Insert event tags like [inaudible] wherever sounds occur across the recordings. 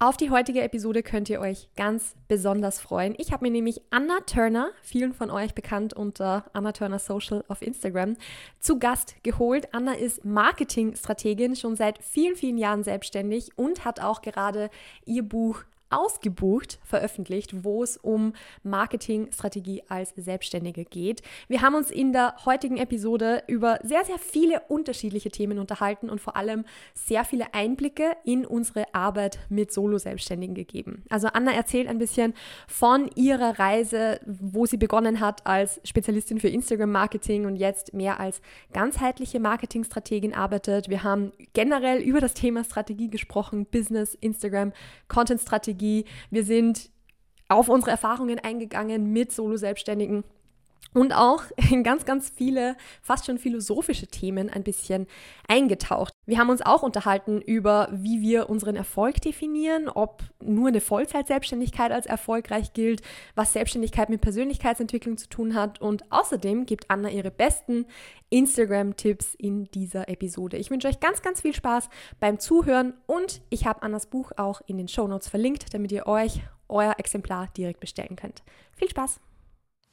Auf die heutige Episode könnt ihr euch ganz besonders freuen. Ich habe mir nämlich Anna Turner, vielen von euch bekannt unter Anna Turner Social auf Instagram, zu Gast geholt. Anna ist Marketingstrategin, schon seit vielen, vielen Jahren selbstständig und hat auch gerade ihr Buch ausgebucht veröffentlicht, wo es um Marketingstrategie als Selbstständige geht. Wir haben uns in der heutigen Episode über sehr, sehr viele unterschiedliche Themen unterhalten und vor allem sehr viele Einblicke in unsere Arbeit mit Solo-Selbstständigen gegeben. Also Anna erzählt ein bisschen von ihrer Reise, wo sie begonnen hat als Spezialistin für Instagram-Marketing und jetzt mehr als ganzheitliche Marketingstrategin arbeitet. Wir haben generell über das Thema Strategie gesprochen, Business, Instagram, Content-Strategie Strategie. Wir sind auf unsere Erfahrungen eingegangen mit Solo-Selbstständigen und auch [laughs] in ganz, ganz viele, fast schon philosophische Themen ein bisschen eingetaucht. Wir haben uns auch unterhalten über, wie wir unseren Erfolg definieren, ob nur eine Vollzeit-Selbstständigkeit als erfolgreich gilt, was Selbstständigkeit mit Persönlichkeitsentwicklung zu tun hat und außerdem gibt Anna ihre besten Instagram-Tipps in dieser Episode. Ich wünsche euch ganz, ganz viel Spaß beim Zuhören und ich habe Annas Buch auch in den Show Notes verlinkt, damit ihr euch euer Exemplar direkt bestellen könnt. Viel Spaß!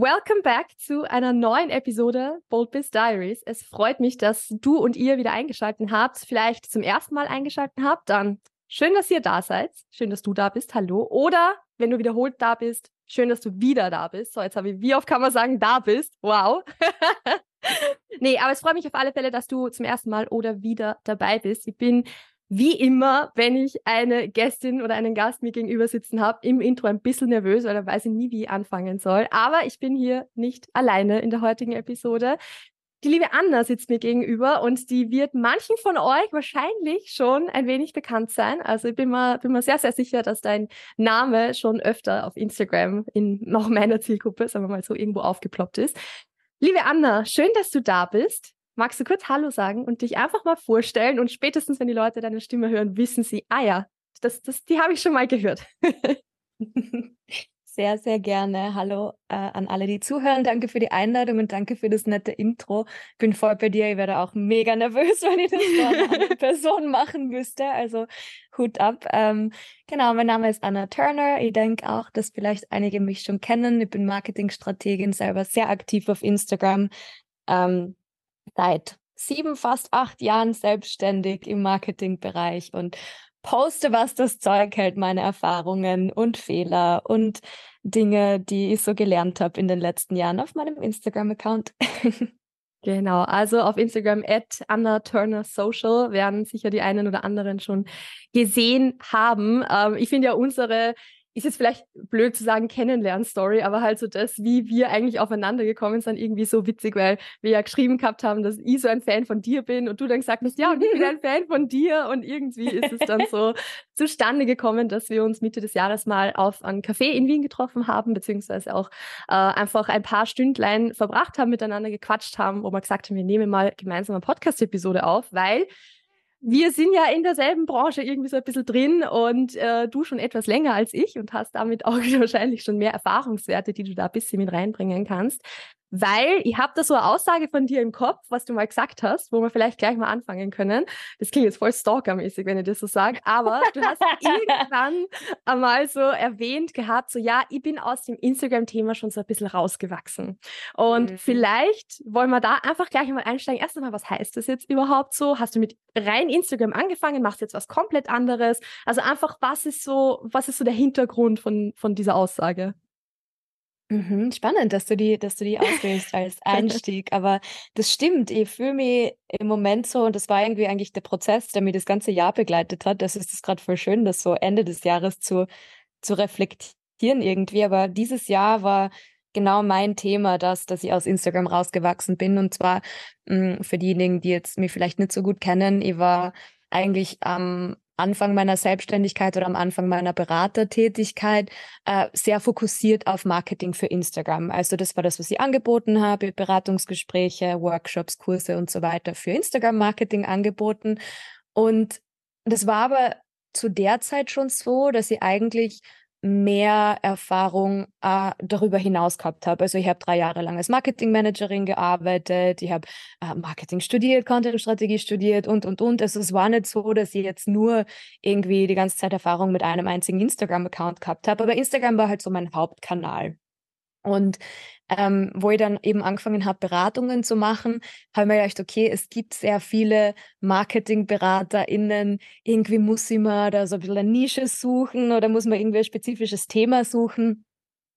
Welcome back zu einer neuen Episode Bold Biz Diaries. Es freut mich, dass du und ihr wieder eingeschaltet habt, vielleicht zum ersten Mal eingeschaltet habt. Dann schön, dass ihr da seid. Schön, dass du da bist. Hallo. Oder wenn du wiederholt da bist, schön, dass du wieder da bist. So, jetzt habe ich, wie oft kann man sagen, da bist? Wow. [laughs] nee, aber es freut mich auf alle Fälle, dass du zum ersten Mal oder wieder dabei bist. Ich bin wie immer, wenn ich eine Gästin oder einen Gast mir gegenüber sitzen habe, im Intro ein bisschen nervös, weil da weiß ich nie, wie ich anfangen soll. Aber ich bin hier nicht alleine in der heutigen Episode. Die liebe Anna sitzt mir gegenüber und die wird manchen von euch wahrscheinlich schon ein wenig bekannt sein. Also ich bin mir, bin mir sehr, sehr sicher, dass dein Name schon öfter auf Instagram in noch meiner Zielgruppe, sagen wir mal so, irgendwo aufgeploppt ist. Liebe Anna, schön, dass du da bist. Magst du kurz Hallo sagen und dich einfach mal vorstellen? Und spätestens, wenn die Leute deine Stimme hören, wissen sie, ah ja, das, das, die habe ich schon mal gehört. [laughs] sehr, sehr gerne. Hallo äh, an alle, die zuhören. Danke für die Einladung und danke für das nette Intro. Bin voll bei dir. Ich werde auch mega nervös, [laughs] wenn ich das vor einer anderen [laughs] Person machen müsste. Also Hut ab. Ähm, genau, mein Name ist Anna Turner. Ich denke auch, dass vielleicht einige mich schon kennen. Ich bin Marketingstrategin, selber sehr aktiv auf Instagram. Ähm, seit sieben, fast acht Jahren selbstständig im Marketingbereich und poste, was das Zeug hält, meine Erfahrungen und Fehler und Dinge, die ich so gelernt habe in den letzten Jahren auf meinem Instagram-Account. [laughs] Genau, also auf Instagram at Anna Turner Social werden sicher die einen oder anderen schon gesehen haben. Ähm, ich finde ja unsere ist jetzt vielleicht blöd zu sagen Kennenlern-Story, aber halt so das, wie wir eigentlich aufeinander gekommen sind, irgendwie so witzig, weil wir ja geschrieben gehabt haben, dass ich so ein Fan von dir bin und du dann gesagt hast, ja, und ich bin ein [laughs] Fan von dir. Und irgendwie ist es dann so [laughs] zustande gekommen, dass wir uns Mitte des Jahres mal auf einen Café in Wien getroffen haben, beziehungsweise auch äh, einfach ein paar Stündlein verbracht haben, miteinander gequatscht haben, wo wir gesagt haben, wir nehmen mal gemeinsam eine Podcast-Episode auf, weil wir sind ja in derselben Branche irgendwie so ein bisschen drin und äh, du schon etwas länger als ich und hast damit [laughs] auch wahrscheinlich schon mehr Erfahrungswerte, die du da ein bisschen mit reinbringen kannst. Weil ich habe da so eine Aussage von dir im Kopf, was du mal gesagt hast, wo wir vielleicht gleich mal anfangen können. Das klingt jetzt voll stalkermäßig, wenn ich das so sage, aber du hast [laughs] irgendwann einmal so erwähnt gehabt, so ja, ich bin aus dem Instagram-Thema schon so ein bisschen rausgewachsen. Und mhm. vielleicht wollen wir da einfach gleich mal einsteigen. Erst einmal, was heißt das jetzt überhaupt so? Hast du mit rein Instagram angefangen, machst jetzt was komplett anderes? Also einfach, was ist so, was ist so der Hintergrund von, von dieser Aussage? Mhm, spannend, dass du die, dass du die auswählst als [laughs] Einstieg. Aber das stimmt. Ich fühle mich im Moment so, und das war irgendwie eigentlich der Prozess, der mir das ganze Jahr begleitet hat. Das ist es gerade voll schön, das so Ende des Jahres zu, zu reflektieren irgendwie. Aber dieses Jahr war genau mein Thema, das, dass ich aus Instagram rausgewachsen bin. Und zwar mh, hm, für diejenigen, die jetzt mich vielleicht nicht so gut kennen, ich war eigentlich am Anfang meiner Selbstständigkeit oder am Anfang meiner Beratertätigkeit äh, sehr fokussiert auf Marketing für Instagram. Also das war das, was ich angeboten habe, Beratungsgespräche, Workshops, Kurse und so weiter für Instagram-Marketing angeboten. Und das war aber zu der Zeit schon so, dass ich eigentlich mehr Erfahrung äh, darüber hinaus gehabt habe. Also ich habe drei Jahre lang als Marketingmanagerin gearbeitet, ich habe äh, Marketing studiert, Content-Strategie studiert und, und, und. Also es war nicht so, dass ich jetzt nur irgendwie die ganze Zeit Erfahrung mit einem einzigen Instagram-Account gehabt habe, aber Instagram war halt so mein Hauptkanal. Und ähm, wo ich dann eben angefangen habe, Beratungen zu machen, habe ich mir gedacht, okay, es gibt sehr viele MarketingberaterInnen. Irgendwie muss ich mal da so ein bisschen eine Nische suchen oder muss man irgendwie ein spezifisches Thema suchen.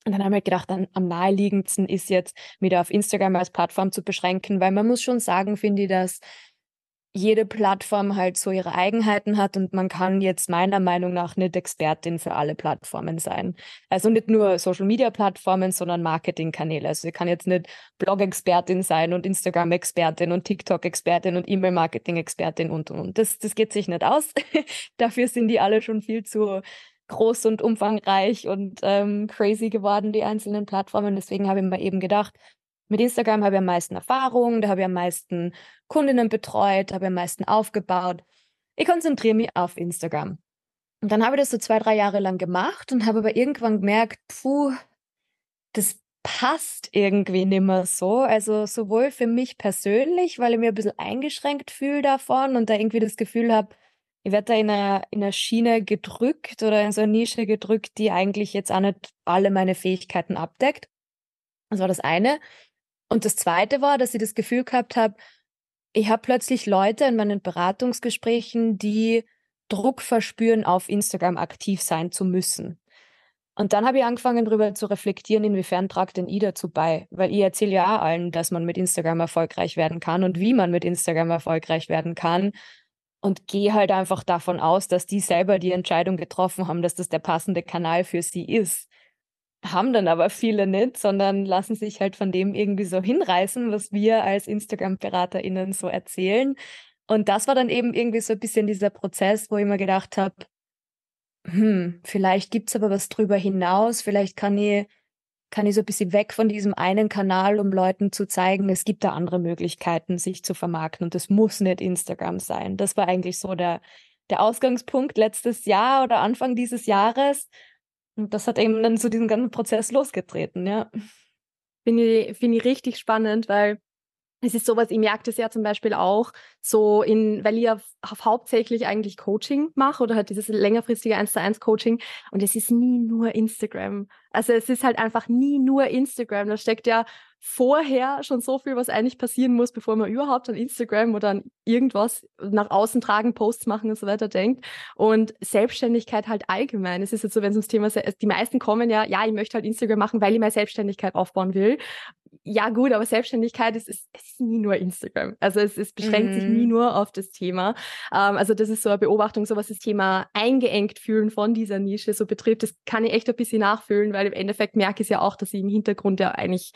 Und dann haben wir gedacht, am, am naheliegendsten ist jetzt, da auf Instagram als Plattform zu beschränken, weil man muss schon sagen, finde ich, dass jede Plattform halt so ihre Eigenheiten hat und man kann jetzt meiner Meinung nach nicht Expertin für alle Plattformen sein. Also nicht nur Social Media Plattformen, sondern Marketingkanäle. Also ich kann jetzt nicht Blog-Expertin sein und Instagram-Expertin und TikTok-Expertin und E-Mail-Marketing-Expertin und und und. Das, das geht sich nicht aus. [laughs] Dafür sind die alle schon viel zu groß und umfangreich und ähm, crazy geworden, die einzelnen Plattformen. Deswegen habe ich mir eben gedacht, mit Instagram habe ich am meisten Erfahrung, da habe ich am meisten Kundinnen betreut, habe ich am meisten aufgebaut. Ich konzentriere mich auf Instagram. Und dann habe ich das so zwei, drei Jahre lang gemacht und habe aber irgendwann gemerkt, puh, das passt irgendwie nicht mehr so. Also sowohl für mich persönlich, weil ich mir ein bisschen eingeschränkt fühle davon und da irgendwie das Gefühl habe, ich werde da in einer, in einer Schiene gedrückt oder in so eine Nische gedrückt, die eigentlich jetzt auch nicht alle meine Fähigkeiten abdeckt. Das war das eine. Und das Zweite war, dass ich das Gefühl gehabt habe, ich habe plötzlich Leute in meinen Beratungsgesprächen, die Druck verspüren, auf Instagram aktiv sein zu müssen. Und dann habe ich angefangen, darüber zu reflektieren, inwiefern tragt denn ich dazu bei? Weil ich erzähle ja auch allen, dass man mit Instagram erfolgreich werden kann und wie man mit Instagram erfolgreich werden kann. Und gehe halt einfach davon aus, dass die selber die Entscheidung getroffen haben, dass das der passende Kanal für sie ist haben dann aber viele nicht, sondern lassen sich halt von dem irgendwie so hinreißen, was wir als Instagram-BeraterInnen so erzählen. Und das war dann eben irgendwie so ein bisschen dieser Prozess, wo ich mir gedacht habe, hm, vielleicht gibt's aber was drüber hinaus, vielleicht kann ich, kann ich so ein bisschen weg von diesem einen Kanal, um Leuten zu zeigen, es gibt da andere Möglichkeiten, sich zu vermarkten und es muss nicht Instagram sein. Das war eigentlich so der, der Ausgangspunkt letztes Jahr oder Anfang dieses Jahres. Und das hat eben dann so diesen ganzen Prozess losgetreten, ja. Finde ich, finde ich richtig spannend, weil es ist sowas, ich merke das ja zum Beispiel auch, so in, weil ich auf hauptsächlich eigentlich Coaching mache oder halt dieses längerfristige 1 zu 1 Coaching und es ist nie nur Instagram. Also es ist halt einfach nie nur Instagram. Da steckt ja vorher schon so viel, was eigentlich passieren muss, bevor man überhaupt an Instagram oder an irgendwas nach außen tragen, Posts machen und so weiter denkt. Und Selbstständigkeit halt allgemein. Es ist jetzt so, wenn es ums Thema, die meisten kommen ja, ja, ich möchte halt Instagram machen, weil ich meine Selbstständigkeit aufbauen will. Ja, gut, aber Selbstständigkeit ist, ist, ist nie nur Instagram. Also es, es beschränkt mhm. sich nie mhm. nur auf das Thema. Ähm, also das ist so eine Beobachtung, so was das Thema eingeengt fühlen von dieser Nische so betrifft. Das kann ich echt ein bisschen nachfühlen, weil im Endeffekt merke ich es ja auch, dass ich im Hintergrund ja eigentlich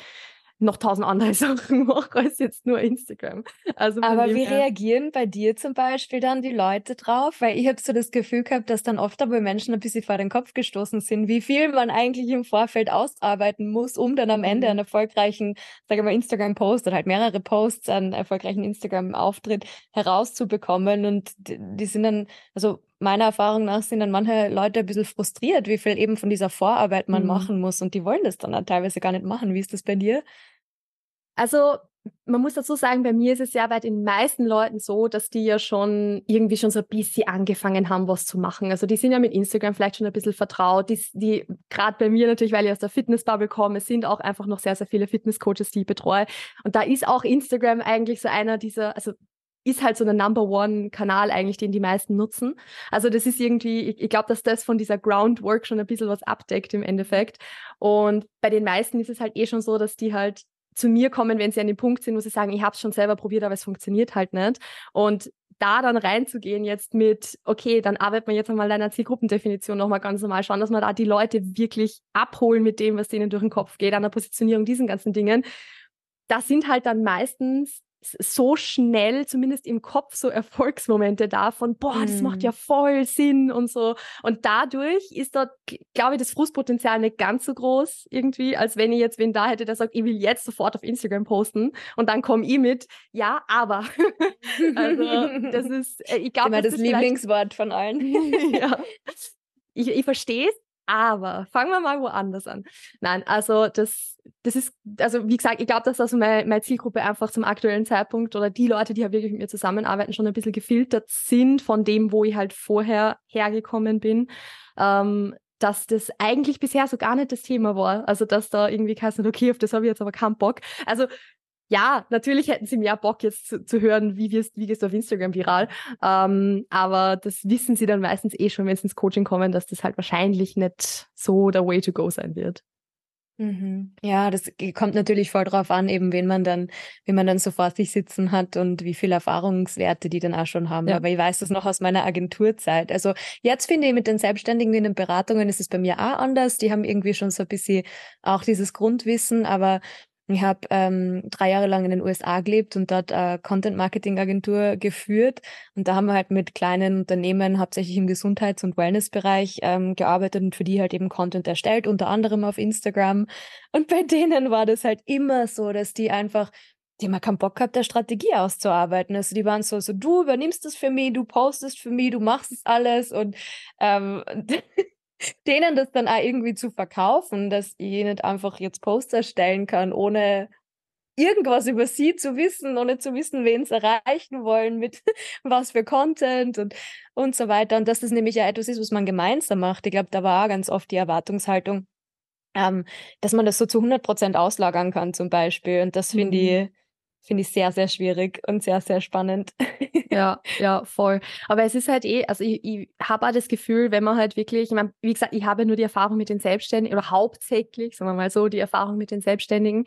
noch tausend andere [laughs] Sachen mache als jetzt nur Instagram. Also Aber wie her. reagieren bei dir zum Beispiel dann die Leute drauf? Weil ich habe so das Gefühl gehabt, dass dann oft aber Menschen ein bisschen vor den Kopf gestoßen sind, wie viel man eigentlich im Vorfeld ausarbeiten muss, um dann am Ende mhm. einen erfolgreichen, sage mal, Instagram-Post oder halt mehrere Posts, einen erfolgreichen Instagram-Auftritt herauszubekommen. Und die, die sind dann, also meiner Erfahrung nach sind dann manche Leute ein bisschen frustriert, wie viel eben von dieser Vorarbeit man mhm. machen muss und die wollen das dann teilweise gar nicht machen. Wie ist das bei dir? Also man muss dazu sagen, bei mir ist es ja bei den meisten Leuten so, dass die ja schon irgendwie schon so ein bisschen angefangen haben, was zu machen. Also die sind ja mit Instagram vielleicht schon ein bisschen vertraut. Die, die gerade bei mir natürlich, weil ich aus der Fitnessbubble komme, sind auch einfach noch sehr, sehr viele Fitnesscoaches, die ich betreue. Und da ist auch Instagram eigentlich so einer dieser, also ist halt so der Number One Kanal eigentlich, den die meisten nutzen. Also das ist irgendwie, ich, ich glaube, dass das von dieser Groundwork schon ein bisschen was abdeckt im Endeffekt. Und bei den meisten ist es halt eh schon so, dass die halt zu mir kommen, wenn sie an dem Punkt sind, wo sie sagen, ich habe es schon selber probiert, aber es funktioniert halt nicht. Und da dann reinzugehen jetzt mit, okay, dann arbeiten wir jetzt einmal deiner Zielgruppendefinition nochmal ganz normal, schauen, dass wir da die Leute wirklich abholen mit dem, was denen durch den Kopf geht, an der Positionierung, diesen ganzen Dingen. Das sind halt dann meistens so schnell, zumindest im Kopf, so Erfolgsmomente davon, boah, das macht ja mhm. voll Sinn und so. Und dadurch ist dort, glaube ich, das Frustpotenzial nicht ganz so groß irgendwie, als wenn ich jetzt wen da hätte, der sagt, ich will jetzt sofort auf Instagram posten und dann komme ich mit, ja, aber. [laughs] also, das [laughs] ist, äh, ich glaube, das, das Lieblingswort von allen. [laughs] ja. Ich, ich verstehe es, aber fangen wir mal woanders an. Nein, also das, das ist, also wie gesagt, ich glaube, dass also meine, meine Zielgruppe einfach zum aktuellen Zeitpunkt oder die Leute, die ja wirklich mit mir zusammenarbeiten, schon ein bisschen gefiltert sind von dem, wo ich halt vorher hergekommen bin. Ähm, dass das eigentlich bisher so gar nicht das Thema war. Also, dass da irgendwie heißt, okay, auf das habe ich jetzt aber keinen Bock. Also, ja, natürlich hätten sie mehr Bock jetzt zu, zu hören, wie, wirst, wie gehst du auf Instagram viral. Ähm, aber das wissen sie dann meistens eh schon, wenn sie ins Coaching kommen, dass das halt wahrscheinlich nicht so der Way to go sein wird. Mhm. Ja, das kommt natürlich voll drauf an, eben wen man dann, wen man dann so vor sich sitzen hat und wie viele Erfahrungswerte die dann auch schon haben. Ja. Aber ich weiß das noch aus meiner Agenturzeit. Also jetzt finde ich mit den Selbstständigen in den Beratungen ist es bei mir auch anders. Die haben irgendwie schon so ein bisschen auch dieses Grundwissen, aber ich habe ähm, drei Jahre lang in den USA gelebt und dort äh, Content-Marketing-Agentur geführt. Und da haben wir halt mit kleinen Unternehmen, hauptsächlich im Gesundheits- und Wellness-Bereich, ähm, gearbeitet und für die halt eben Content erstellt, unter anderem auf Instagram. Und bei denen war das halt immer so, dass die einfach die haben keinen Bock gehabt, der Strategie auszuarbeiten. Also die waren so, so du übernimmst es für mich, du postest für mich, du machst es alles und ähm, [laughs] denen das dann auch irgendwie zu verkaufen, dass ich nicht einfach jetzt Poster stellen kann, ohne irgendwas über sie zu wissen, ohne zu wissen, wen sie erreichen wollen, mit [laughs] was für Content und, und so weiter. Und dass das nämlich ja etwas ist, was man gemeinsam macht. Ich glaube, da war auch ganz oft die Erwartungshaltung, ähm, dass man das so zu 100 Prozent auslagern kann zum Beispiel. Und das finde mhm. ich finde ich sehr, sehr schwierig und sehr, sehr spannend. [laughs] ja, ja, voll. Aber es ist halt eh, also ich, ich habe auch das Gefühl, wenn man halt wirklich, ich meine, wie gesagt, ich habe nur die Erfahrung mit den Selbstständigen oder hauptsächlich, sagen wir mal so, die Erfahrung mit den Selbstständigen.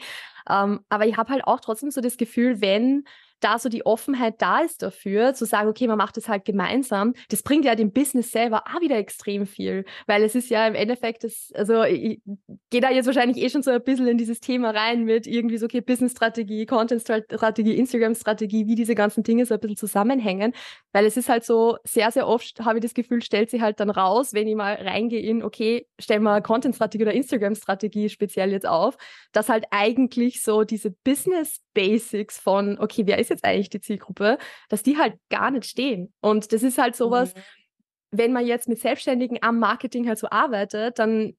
Ähm, aber ich habe halt auch trotzdem so das Gefühl, wenn da so die Offenheit da ist dafür, zu sagen, okay, man macht das halt gemeinsam, das bringt ja dem Business selber auch wieder extrem viel, weil es ist ja im Endeffekt, das, also ich gehe da jetzt wahrscheinlich eh schon so ein bisschen in dieses Thema rein mit irgendwie so, okay, Business-Strategie, Content-Strategie, Instagram-Strategie, wie diese ganzen Dinge so ein bisschen zusammenhängen, weil es ist halt so, sehr, sehr oft habe ich das Gefühl, stellt sie halt dann raus, wenn ich mal reingehe in, okay, stellen wir Content-Strategie oder Instagram-Strategie speziell jetzt auf, dass halt eigentlich so diese Business-Basics von, okay, wer ist jetzt eigentlich die Zielgruppe, dass die halt gar nicht stehen. Und das ist halt sowas, mhm. wenn man jetzt mit Selbstständigen am Marketing halt so arbeitet, dann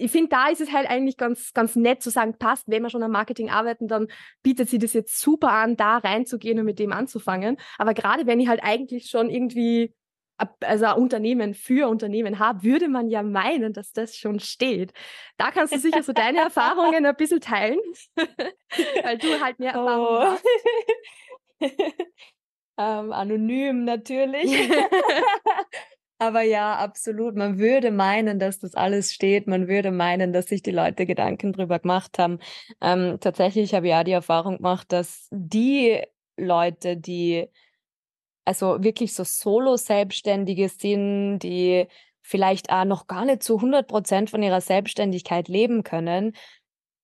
ich finde, da ist es halt eigentlich ganz, ganz nett zu sagen, passt, wenn wir schon am Marketing arbeiten, dann bietet sie das jetzt super an, da reinzugehen und mit dem anzufangen. Aber gerade wenn ich halt eigentlich schon irgendwie also Unternehmen für Unternehmen habe, würde man ja meinen, dass das schon steht. Da kannst du sicher so deine Erfahrungen ein bisschen teilen, [laughs] weil du halt mehr Erfahrung oh. [laughs] ähm, anonym natürlich. [laughs] Aber ja, absolut. Man würde meinen, dass das alles steht. Man würde meinen, dass sich die Leute Gedanken drüber gemacht haben. Ähm, tatsächlich habe ich ja die Erfahrung gemacht, dass die Leute, die also wirklich so Solo-Selbstständige sind, die vielleicht auch noch gar nicht zu 100 Prozent von ihrer Selbstständigkeit leben können,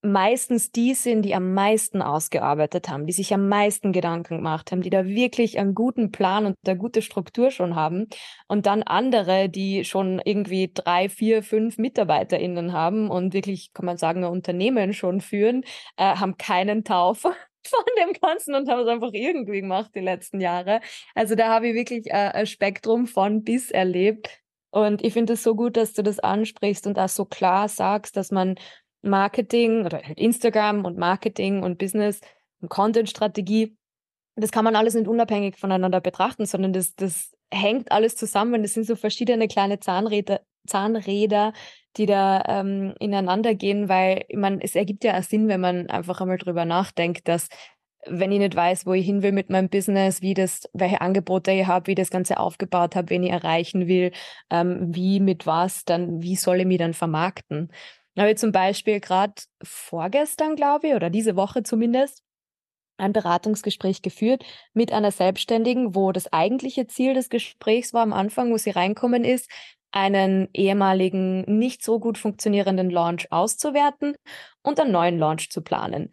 meistens die sind, die am meisten ausgearbeitet haben, die sich am meisten Gedanken gemacht haben, die da wirklich einen guten Plan und eine gute Struktur schon haben. Und dann andere, die schon irgendwie drei, vier, fünf MitarbeiterInnen haben und wirklich, kann man sagen, ein Unternehmen schon führen, äh, haben keinen Taufe [laughs] von dem Ganzen und haben es einfach irgendwie gemacht die letzten Jahre. Also da habe ich wirklich äh, ein Spektrum von bis erlebt. Und ich finde es so gut, dass du das ansprichst und auch so klar sagst, dass man Marketing oder halt Instagram und Marketing und Business und Content-Strategie, das kann man alles nicht unabhängig voneinander betrachten, sondern das, das hängt alles zusammen. Das sind so verschiedene kleine Zahnräder, Zahnräder die da ähm, ineinander gehen, weil meine, es ergibt ja auch Sinn, wenn man einfach einmal drüber nachdenkt, dass wenn ich nicht weiß, wo ich hin will mit meinem Business, wie das, welche Angebote ich habe, wie das Ganze aufgebaut habe, wen ich erreichen will, ähm, wie, mit was, dann, wie soll ich mich dann vermarkten? habe ich zum Beispiel gerade vorgestern, glaube ich, oder diese Woche zumindest, ein Beratungsgespräch geführt mit einer Selbstständigen, wo das eigentliche Ziel des Gesprächs war am Anfang, wo sie reinkommen ist, einen ehemaligen nicht so gut funktionierenden Launch auszuwerten und einen neuen Launch zu planen.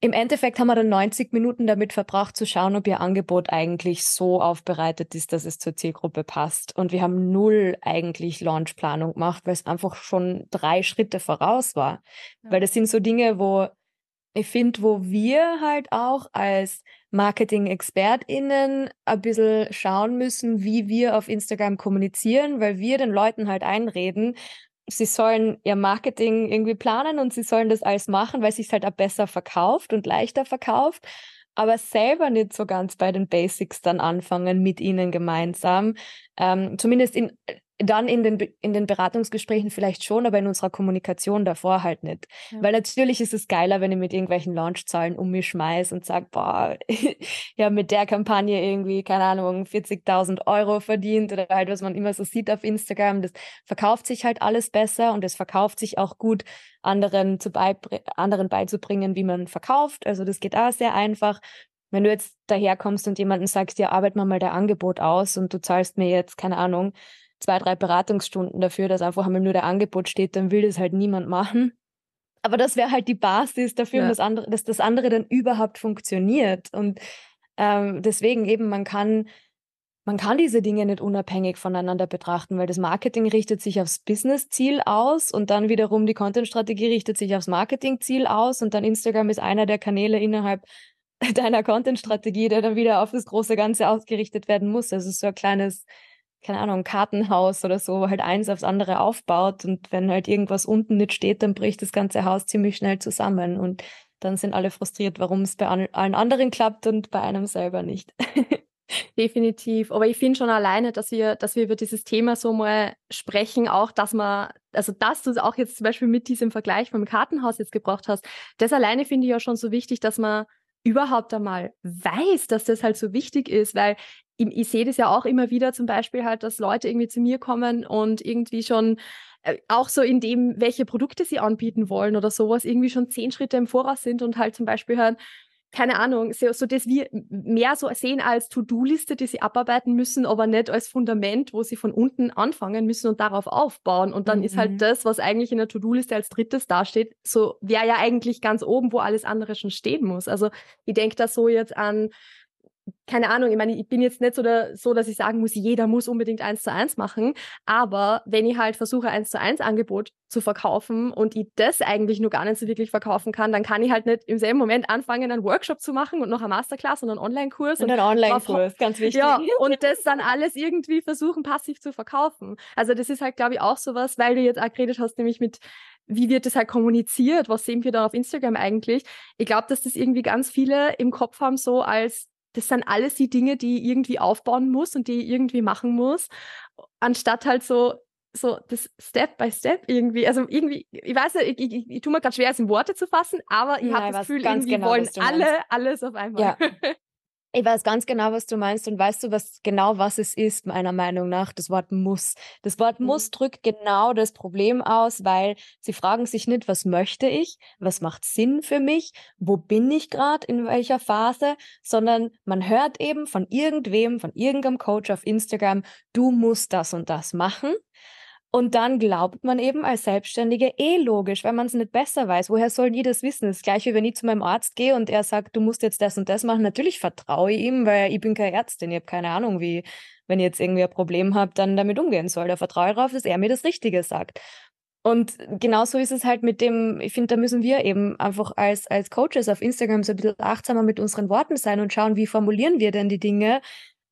Im Endeffekt haben wir dann 90 Minuten damit verbracht zu schauen, ob ihr Angebot eigentlich so aufbereitet ist, dass es zur Zielgruppe passt. Und wir haben null eigentlich Launchplanung gemacht, weil es einfach schon drei Schritte voraus war. Ja. Weil das sind so Dinge, wo ich finde, wo wir halt auch als Marketing-ExpertInnen ein bisschen schauen müssen, wie wir auf Instagram kommunizieren, weil wir den Leuten halt einreden, sie sollen ihr Marketing irgendwie planen und sie sollen das alles machen, weil es sich halt auch besser verkauft und leichter verkauft, aber selber nicht so ganz bei den Basics dann anfangen mit ihnen gemeinsam. Ähm, zumindest in, dann in den, in den Beratungsgesprächen vielleicht schon, aber in unserer Kommunikation davor halt nicht. Ja. Weil natürlich ist es geiler, wenn ich mit irgendwelchen Launchzahlen um mich schmeiß und sage, boah, [laughs] ja, mit der Kampagne irgendwie, keine Ahnung, 40.000 Euro verdient oder halt, was man immer so sieht auf Instagram. Das verkauft sich halt alles besser und es verkauft sich auch gut, anderen, zu anderen beizubringen, wie man verkauft. Also das geht auch sehr einfach. Wenn du jetzt daherkommst und jemanden sagst, ja, arbeit mal mal dein Angebot aus und du zahlst mir jetzt, keine Ahnung, zwei, drei Beratungsstunden dafür, dass einfach einmal nur der Angebot steht, dann will das halt niemand machen. Aber das wäre halt die Basis dafür, ja. das andere, dass das andere dann überhaupt funktioniert. Und ähm, deswegen eben, man kann, man kann diese Dinge nicht unabhängig voneinander betrachten, weil das Marketing richtet sich aufs Business-Ziel aus und dann wiederum die Content-Strategie richtet sich aufs Marketing-Ziel aus und dann Instagram ist einer der Kanäle innerhalb [laughs] deiner Content-Strategie, der dann wieder auf das große Ganze ausgerichtet werden muss. Also so ein kleines keine Ahnung, Kartenhaus oder so, halt eins aufs andere aufbaut und wenn halt irgendwas unten nicht steht, dann bricht das ganze Haus ziemlich schnell zusammen und dann sind alle frustriert, warum es bei allen anderen klappt und bei einem selber nicht. [laughs] Definitiv. Aber ich finde schon alleine, dass wir, dass wir über dieses Thema so mal sprechen, auch dass man, also dass du es auch jetzt zum Beispiel mit diesem Vergleich vom Kartenhaus jetzt gebracht hast, das alleine finde ich ja schon so wichtig, dass man überhaupt einmal weiß, dass das halt so wichtig ist, weil ich, ich sehe das ja auch immer wieder zum Beispiel halt, dass Leute irgendwie zu mir kommen und irgendwie schon äh, auch so in dem, welche Produkte sie anbieten wollen oder sowas, irgendwie schon zehn Schritte im Voraus sind und halt zum Beispiel hören, keine Ahnung, so, so dass wir mehr so sehen als To-Do-Liste, die sie abarbeiten müssen, aber nicht als Fundament, wo sie von unten anfangen müssen und darauf aufbauen. Und dann mhm. ist halt mhm. das, was eigentlich in der To-Do-Liste als drittes dasteht, so wäre ja eigentlich ganz oben, wo alles andere schon stehen muss. Also ich denke da so jetzt an keine Ahnung, ich meine, ich bin jetzt nicht so, da, so, dass ich sagen muss, jeder muss unbedingt eins zu eins machen. Aber wenn ich halt versuche, eins zu eins Angebot zu verkaufen und ich das eigentlich nur gar nicht so wirklich verkaufen kann, dann kann ich halt nicht im selben Moment anfangen, einen Workshop zu machen und noch eine Masterclass und einen Online-Kurs. Und, und einen Online-Kurs, ganz wichtig. Ja, und das dann alles irgendwie versuchen, passiv zu verkaufen. Also das ist halt, glaube ich, auch sowas, weil du jetzt auch geredet hast, nämlich mit wie wird das halt kommuniziert? Was sehen wir da auf Instagram eigentlich? Ich glaube, dass das irgendwie ganz viele im Kopf haben, so als das sind alles die Dinge, die ich irgendwie aufbauen muss und die ich irgendwie machen muss, anstatt halt so so das Step by Step irgendwie, also irgendwie, ich weiß nicht, ich, ich, ich tue mir gerade schwer, es in Worte zu fassen, aber ich habe das Gefühl, irgendwie genau, wollen alle alles auf einmal. Ja. [laughs] Ich weiß ganz genau, was du meinst und weißt du, was genau was es ist, meiner Meinung nach, das Wort muss. Das Wort mhm. muss drückt genau das Problem aus, weil sie fragen sich nicht, was möchte ich, was macht Sinn für mich, wo bin ich gerade, in welcher Phase, sondern man hört eben von irgendwem, von irgendeinem Coach auf Instagram, du musst das und das machen und dann glaubt man eben als Selbstständige eh logisch, weil man es nicht besser weiß. Woher sollen die das wissen? Das ist gleich wie wenn ich zu meinem Arzt gehe und er sagt, du musst jetzt das und das machen. Natürlich vertraue ich ihm, weil ich bin keine Ärztin. Ich habe keine Ahnung, wie, wenn ich jetzt irgendwie ein Problem habe, dann damit umgehen soll. Da vertraue ich darauf, dass er mir das Richtige sagt. Und genauso ist es halt mit dem, ich finde, da müssen wir eben einfach als, als Coaches auf Instagram so ein bisschen achtsamer mit unseren Worten sein und schauen, wie formulieren wir denn die Dinge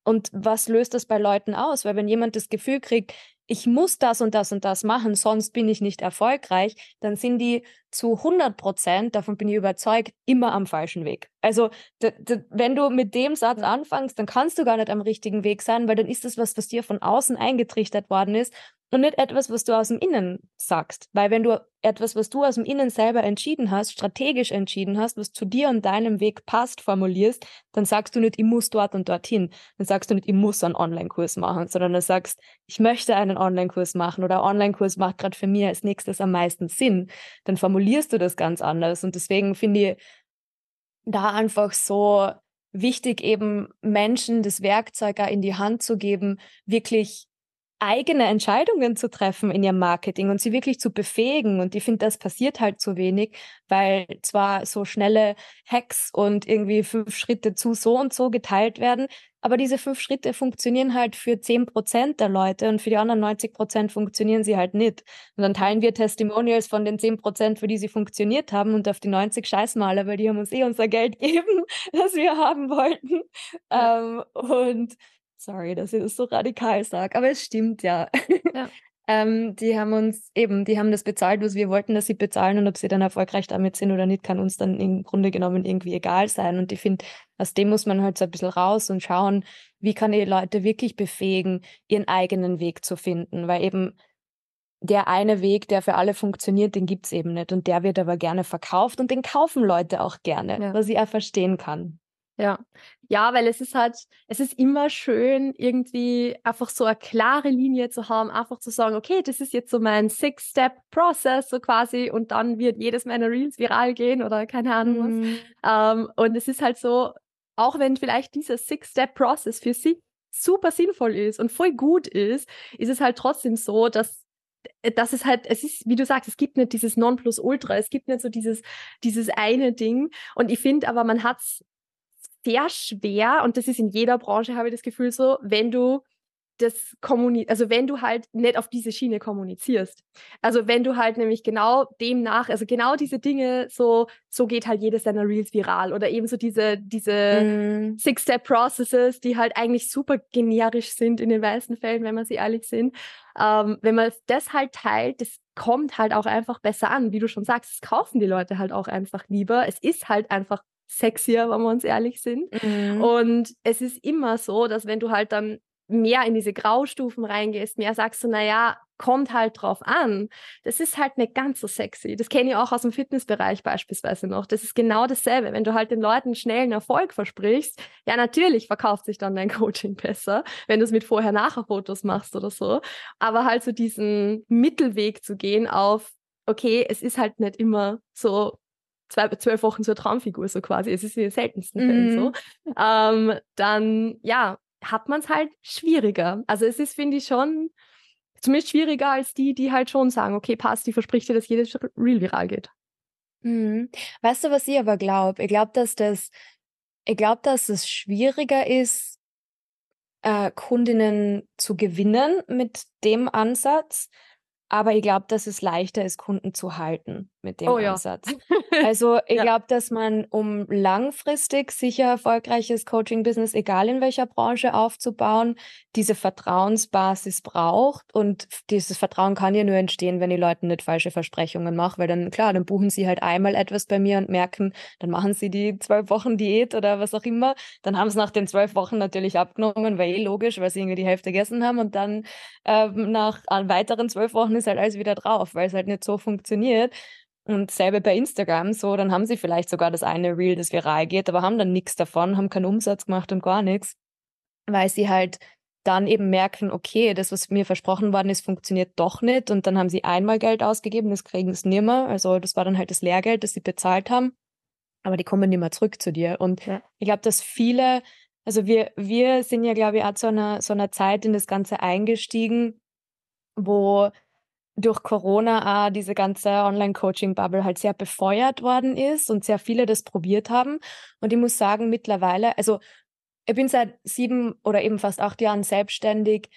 und was löst das bei Leuten aus? Weil wenn jemand das Gefühl kriegt, ich muss das und das und das machen, sonst bin ich nicht erfolgreich, dann sind die zu 100 Prozent, davon bin ich überzeugt, immer am falschen Weg. Also wenn du mit dem Satz anfängst, dann kannst du gar nicht am richtigen Weg sein, weil dann ist das was, was dir von außen eingetrichtert worden ist und nicht etwas, was du aus dem Innen sagst. Weil wenn du etwas, was du aus dem Innen selber entschieden hast, strategisch entschieden hast, was zu dir und deinem Weg passt, formulierst, dann sagst du nicht, ich muss dort und dorthin. Dann sagst du nicht, ich muss einen Online-Kurs machen, sondern du sagst, ich möchte einen Online-Kurs machen oder Online-Kurs macht gerade für mich als nächstes am meisten Sinn. Dann formulierst du das ganz anders. Und deswegen finde ich da einfach so wichtig, eben Menschen das Werkzeug in die Hand zu geben, wirklich eigene Entscheidungen zu treffen in ihrem Marketing und sie wirklich zu befähigen. Und ich finde, das passiert halt zu wenig, weil zwar so schnelle Hacks und irgendwie fünf Schritte zu so und so geteilt werden, aber diese fünf Schritte funktionieren halt für zehn Prozent der Leute und für die anderen 90 Prozent funktionieren sie halt nicht. Und dann teilen wir Testimonials von den zehn Prozent, für die sie funktioniert haben und auf die 90 Scheißmaler, weil die haben uns eh unser Geld [laughs] gegeben, das wir haben wollten. Ja. Ähm, und Sorry, dass ich das so radikal sage, aber es stimmt ja. ja. [laughs] ähm, die haben uns eben, die haben das bezahlt, was wir wollten, dass sie bezahlen und ob sie dann erfolgreich damit sind oder nicht, kann uns dann im Grunde genommen irgendwie egal sein. Und ich finde, aus dem muss man halt so ein bisschen raus und schauen, wie kann ich Leute wirklich befähigen, ihren eigenen Weg zu finden, weil eben der eine Weg, der für alle funktioniert, den gibt es eben nicht. Und der wird aber gerne verkauft und den kaufen Leute auch gerne, ja. was ich auch verstehen kann. Ja. Ja, weil es ist halt, es ist immer schön, irgendwie einfach so eine klare Linie zu haben, einfach zu sagen, okay, das ist jetzt so mein Six-Step-Process, so quasi, und dann wird jedes meiner Reels viral gehen oder keine Ahnung mhm. was. Ähm, und es ist halt so, auch wenn vielleicht dieser Six-Step-Process für sie super sinnvoll ist und voll gut ist, ist es halt trotzdem so, dass dass es halt, es ist, wie du sagst, es gibt nicht dieses Nonplusultra, es gibt nicht so dieses, dieses eine Ding. Und ich finde aber, man hat es sehr schwer, und das ist in jeder Branche, habe ich das Gefühl so, wenn du das also wenn du halt nicht auf diese Schiene kommunizierst. Also wenn du halt nämlich genau demnach, also genau diese Dinge, so, so geht halt jedes deiner Reels viral oder eben so diese, diese mm. Six-Step-Processes, die halt eigentlich super generisch sind in den meisten Fällen, wenn man sie ehrlich sind. Ähm, wenn man das halt teilt, das kommt halt auch einfach besser an. Wie du schon sagst, das kaufen die Leute halt auch einfach lieber. Es ist halt einfach sexier, wenn wir uns ehrlich sind. Mhm. Und es ist immer so, dass wenn du halt dann mehr in diese Graustufen reingehst, mehr sagst du, naja, kommt halt drauf an. Das ist halt nicht ganz so sexy. Das kenne ich auch aus dem Fitnessbereich beispielsweise noch. Das ist genau dasselbe. Wenn du halt den Leuten schnellen Erfolg versprichst, ja, natürlich verkauft sich dann dein [laughs] Coaching besser, wenn du es mit Vorher-Nachher-Fotos machst oder so. Aber halt so diesen Mittelweg zu gehen auf, okay, es ist halt nicht immer so zwei, zwölf Wochen zur Traumfigur, so quasi. Es ist in den seltensten Fällen so. Mhm. Ähm, dann, ja, hat man es halt schwieriger. Also es ist, finde ich, schon zumindest schwieriger als die, die halt schon sagen, okay, passt, die verspricht dir, dass jedes Real viral geht. Mhm. Weißt du, was ich aber glaube? Ich glaube, dass das, ich glaube, dass es schwieriger ist, äh, Kundinnen zu gewinnen mit dem Ansatz, aber ich glaube, dass es leichter ist, Kunden zu halten mit dem oh, Ansatz. Ja. [laughs] Also ich ja. glaube, dass man, um langfristig sicher erfolgreiches Coaching-Business, egal in welcher Branche, aufzubauen, diese Vertrauensbasis braucht. Und dieses Vertrauen kann ja nur entstehen, wenn die Leute nicht falsche Versprechungen machen, weil dann, klar, dann buchen sie halt einmal etwas bei mir und merken, dann machen sie die zwölf Wochen Diät oder was auch immer. Dann haben sie nach den zwölf Wochen natürlich abgenommen, weil eh logisch, weil sie irgendwie die Hälfte gegessen haben. Und dann ähm, nach weiteren zwölf Wochen ist halt alles wieder drauf, weil es halt nicht so funktioniert. Und selber bei Instagram, so, dann haben sie vielleicht sogar das eine Reel, das viral geht, aber haben dann nichts davon, haben keinen Umsatz gemacht und gar nichts, weil sie halt dann eben merken, okay, das, was mir versprochen worden ist, funktioniert doch nicht. Und dann haben sie einmal Geld ausgegeben, das kriegen sie nicht mehr. Also das war dann halt das Lehrgeld, das sie bezahlt haben. Aber die kommen nicht mehr zurück zu dir. Und ja. ich glaube, dass viele, also wir, wir sind ja, glaube ich, auch zu einer, so einer Zeit in das Ganze eingestiegen, wo durch Corona auch diese ganze Online-Coaching-Bubble halt sehr befeuert worden ist und sehr viele das probiert haben. Und ich muss sagen, mittlerweile, also ich bin seit sieben oder eben fast acht Jahren selbstständig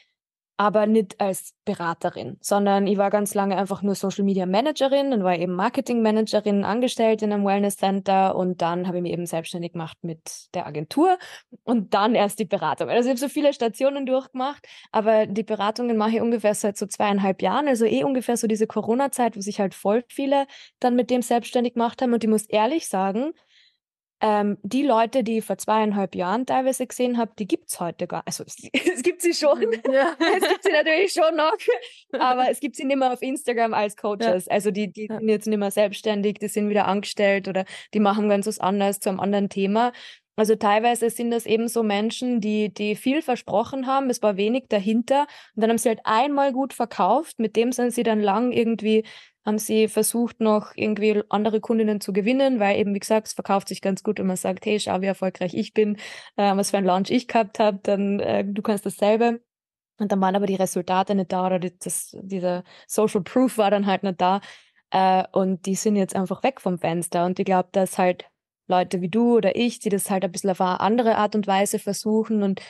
aber nicht als Beraterin, sondern ich war ganz lange einfach nur Social Media Managerin, dann war ich eben Marketing Managerin, angestellt in einem Wellness Center und dann habe ich mich eben selbstständig gemacht mit der Agentur und dann erst die Beratung. Also ich habe so viele Stationen durchgemacht, aber die Beratungen mache ich ungefähr seit so zweieinhalb Jahren, also eh ungefähr so diese Corona-Zeit, wo sich halt voll viele dann mit dem selbstständig gemacht haben und ich muss ehrlich sagen, ähm, die Leute, die ich vor zweieinhalb Jahren teilweise gesehen habe, die gibt es heute gar Also es, [laughs] es, gibt sie schon. Mhm, ja. [laughs] es gibt sie natürlich schon noch. [laughs] Aber es gibt sie nicht mehr auf Instagram als Coaches. Ja. Also die, die ja. sind jetzt nicht mehr selbstständig, die sind wieder angestellt oder die machen ganz was anderes zu einem anderen Thema. Also teilweise sind das eben so Menschen, die, die viel versprochen haben, es war wenig dahinter und dann haben sie halt einmal gut verkauft, mit dem sind sie dann lang irgendwie haben sie versucht, noch irgendwie andere Kundinnen zu gewinnen, weil eben, wie gesagt, es verkauft sich ganz gut, wenn man sagt, hey, schau, wie erfolgreich ich bin, äh, was für ein Launch ich gehabt habe, dann äh, du kannst dasselbe. Und dann waren aber die Resultate nicht da oder die, das, dieser Social Proof war dann halt nicht da. Äh, und die sind jetzt einfach weg vom Fenster. Und ich glaube, dass halt Leute wie du oder ich, die das halt ein bisschen auf eine andere Art und Weise versuchen und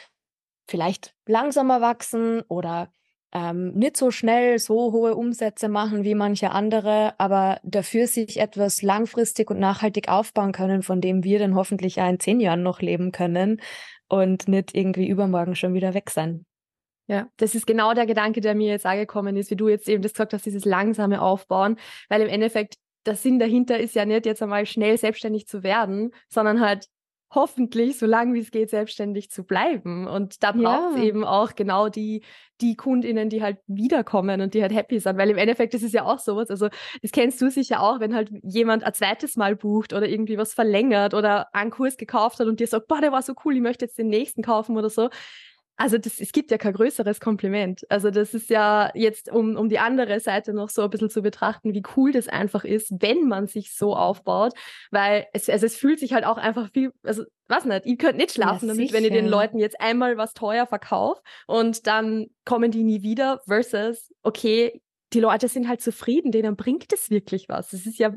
vielleicht langsamer wachsen oder ähm, nicht so schnell so hohe Umsätze machen wie manche andere, aber dafür sich etwas langfristig und nachhaltig aufbauen können, von dem wir dann hoffentlich ja in zehn Jahren noch leben können und nicht irgendwie übermorgen schon wieder weg sein. Ja, das ist genau der Gedanke, der mir jetzt angekommen ist, wie du jetzt eben das gesagt hast, dieses langsame Aufbauen, weil im Endeffekt der Sinn dahinter ist ja nicht jetzt einmal schnell selbstständig zu werden, sondern halt hoffentlich so lange wie es geht selbstständig zu bleiben. Und da braucht es ja. eben auch genau die, die KundInnen, die halt wiederkommen und die halt happy sind. Weil im Endeffekt, das ist ja auch sowas. Also, das kennst du sicher auch, wenn halt jemand ein zweites Mal bucht oder irgendwie was verlängert oder einen Kurs gekauft hat und dir sagt, boah, der war so cool, ich möchte jetzt den nächsten kaufen oder so also das, es gibt ja kein größeres Kompliment. Also das ist ja jetzt, um, um die andere Seite noch so ein bisschen zu betrachten, wie cool das einfach ist, wenn man sich so aufbaut, weil es, also es fühlt sich halt auch einfach viel, also was nicht, ihr könnt nicht schlafen ja, damit, wenn ihr den Leuten jetzt einmal was teuer verkauft und dann kommen die nie wieder versus, okay, die Leute sind halt zufrieden, denen bringt es wirklich was. Das ist ja,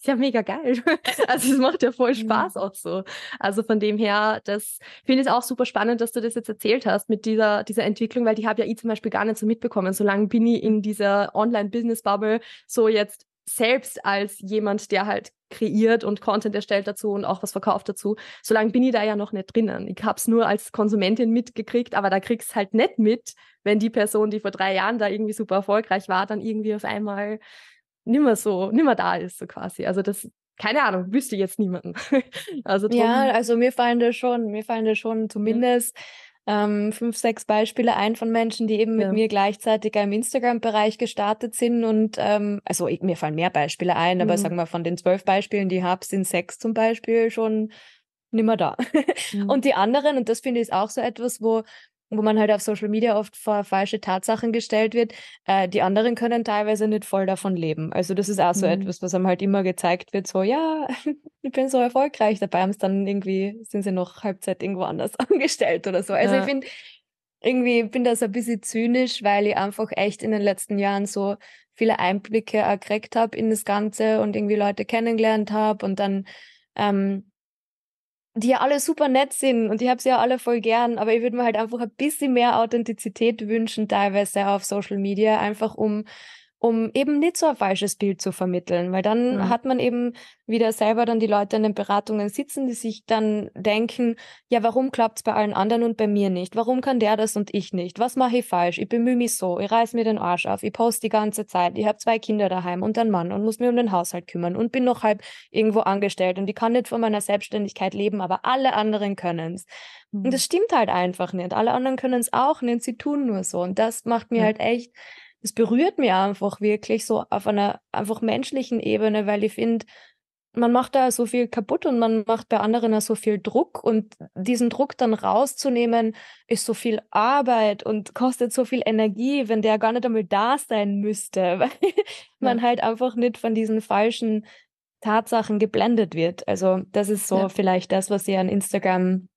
ist ja mega geil. [laughs] Also es macht ja voll Spaß auch so. Also von dem her, das finde ich auch super spannend, dass du das jetzt erzählt hast mit dieser, dieser Entwicklung, weil die habe ja ich zum Beispiel gar nicht so mitbekommen. Solange bin ich in dieser Online-Business-Bubble so jetzt selbst als jemand, der halt kreiert und Content erstellt dazu und auch was verkauft dazu. Solange bin ich da ja noch nicht drinnen. Ich habe es nur als Konsumentin mitgekriegt, aber da kriegst halt nicht mit, wenn die Person, die vor drei Jahren da irgendwie super erfolgreich war, dann irgendwie auf einmal nimmer so, nimmer da ist, so quasi. Also das, keine Ahnung, wüsste jetzt niemanden. [laughs] also drum, ja, also mir fallen da schon, mir fallen da schon zumindest ja ähm, fünf, sechs Beispiele ein von Menschen, die eben ja. mit mir gleichzeitig im Instagram-Bereich gestartet sind. Und ähm, also ich, mir fallen mehr Beispiele ein, mhm. aber sagen wir von den zwölf Beispielen, die ich habe, sind sechs zum Beispiel schon nimmer da. [laughs] Mhm. Und die anderen, und das finde ich auch so etwas, wo wo man halt auf Social Media oft vor falsche Tatsachen gestellt wird. Äh, die anderen können teilweise nicht voll davon leben. Also das ist auch so mhm. etwas, was einem halt immer gezeigt wird, so ja, [laughs] ich bin so erfolgreich, dabei haben es dann irgendwie, sind sie noch Halbzeit irgendwo anders [laughs] angestellt oder so. Also ja. ich finde, irgendwie bin das ein bisschen zynisch, weil ich einfach echt in den letzten Jahren so viele Einblicke gekriegt habe in das Ganze und irgendwie Leute kennengelernt habe und dann ähm, die ja alle super nett sind und ich habe sie ja alle voll gern, aber ich würde mir halt einfach ein bisschen mehr Authentizität wünschen, teilweise auf Social Media, einfach um um eben nicht so ein falsches Bild zu vermitteln, weil dann mhm. hat man eben wieder selber dann die Leute in den Beratungen sitzen, die sich dann denken, ja, warum klappt's bei allen anderen und bei mir nicht? Warum kann der das und ich nicht? Was mache ich falsch? Ich bemühe mich so, ich reiß mir den Arsch auf, ich poste die ganze Zeit, ich habe zwei Kinder daheim und einen Mann und muss mir um den Haushalt kümmern und bin noch halb irgendwo angestellt und ich kann nicht von meiner Selbstständigkeit leben, aber alle anderen können's. Mhm. Und das stimmt halt einfach nicht. Alle anderen können es auch nicht, sie tun nur so. Und das macht mir ja. halt echt es berührt mich einfach wirklich so auf einer einfach menschlichen Ebene, weil ich finde, man macht da so viel kaputt und man macht bei anderen so viel Druck und diesen Druck dann rauszunehmen, ist so viel Arbeit und kostet so viel Energie, wenn der gar nicht einmal da sein müsste, [laughs] weil man ja. halt einfach nicht von diesen falschen Tatsachen geblendet wird. Also das ist so ja. vielleicht das, was ich an Instagram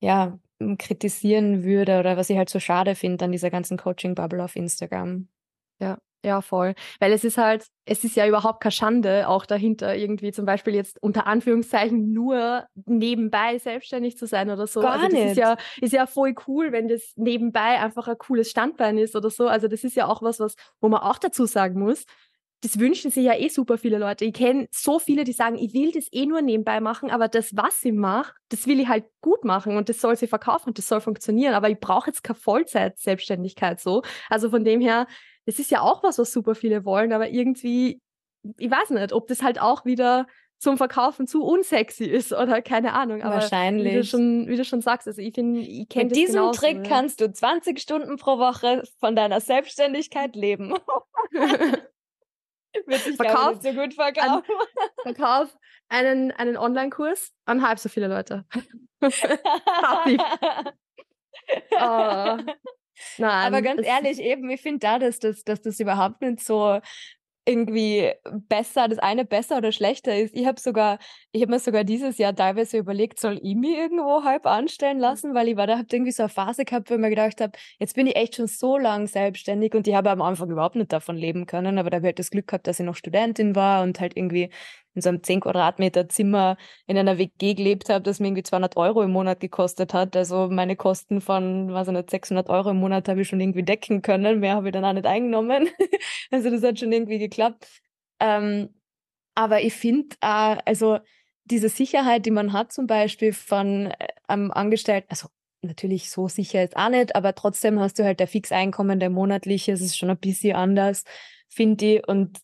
ja kritisieren würde oder was ich halt so schade finde an dieser ganzen Coaching-Bubble auf Instagram. Ja, ja, voll. Weil es ist halt, es ist ja überhaupt keine Schande, auch dahinter irgendwie zum Beispiel jetzt unter Anführungszeichen nur nebenbei selbstständig zu sein oder so. Gar also das nicht. ist ja, ist ja voll cool, wenn das nebenbei einfach ein cooles Standbein ist oder so. Also das ist ja auch was, was, wo man auch dazu sagen muss, das wünschen sich ja eh super viele Leute. Ich kenne so viele, die sagen, ich will das eh nur nebenbei machen, aber das, was ich mache, das will ich halt gut machen und das soll sie verkaufen und das soll funktionieren. Aber ich brauche jetzt keine Vollzeit-Selbstständigkeit so. Also von dem her, das ist ja auch was, was super viele wollen, aber irgendwie, ich weiß nicht, ob das halt auch wieder zum Verkaufen zu unsexy ist oder keine Ahnung. Aber Wahrscheinlich. Wie du schon, wie du schon sagst, also ich finde, ich kenne Mit diesem genauso, Trick ja. kannst du 20 Stunden pro Woche von deiner Selbstständigkeit leben. [laughs] Wird sich verkauf, so gut verkaufen. An, [laughs] verkauf einen, einen Online-Kurs an halb so viele Leute. [laughs] oh. Nein, Aber ganz ehrlich, eben, ich finde da, dass das, dass das überhaupt nicht so irgendwie besser, das eine besser oder schlechter ist. Ich habe sogar, ich habe mir sogar dieses Jahr teilweise überlegt, soll ich mich irgendwo halb anstellen mhm. lassen, weil ich war da, habe irgendwie so eine Phase gehabt, wo ich mir gedacht habe, jetzt bin ich echt schon so lang selbstständig und ich habe am Anfang überhaupt nicht davon leben können, aber da habe ich halt das Glück gehabt, dass ich noch Studentin war und halt irgendwie in so einem 10 Quadratmeter Zimmer in einer WG gelebt habe, das mir irgendwie 200 Euro im Monat gekostet hat. Also meine Kosten von, was nicht, 600 Euro im Monat habe ich schon irgendwie decken können. Mehr habe ich dann auch nicht eingenommen. [laughs] also das hat schon irgendwie geklappt. Ähm, aber ich finde, äh, also diese Sicherheit, die man hat zum Beispiel von einem äh, Angestellten, also natürlich so sicher ist auch nicht, aber trotzdem hast du halt der Fixeinkommen, der monatliche, es ist schon ein bisschen anders finde ich, und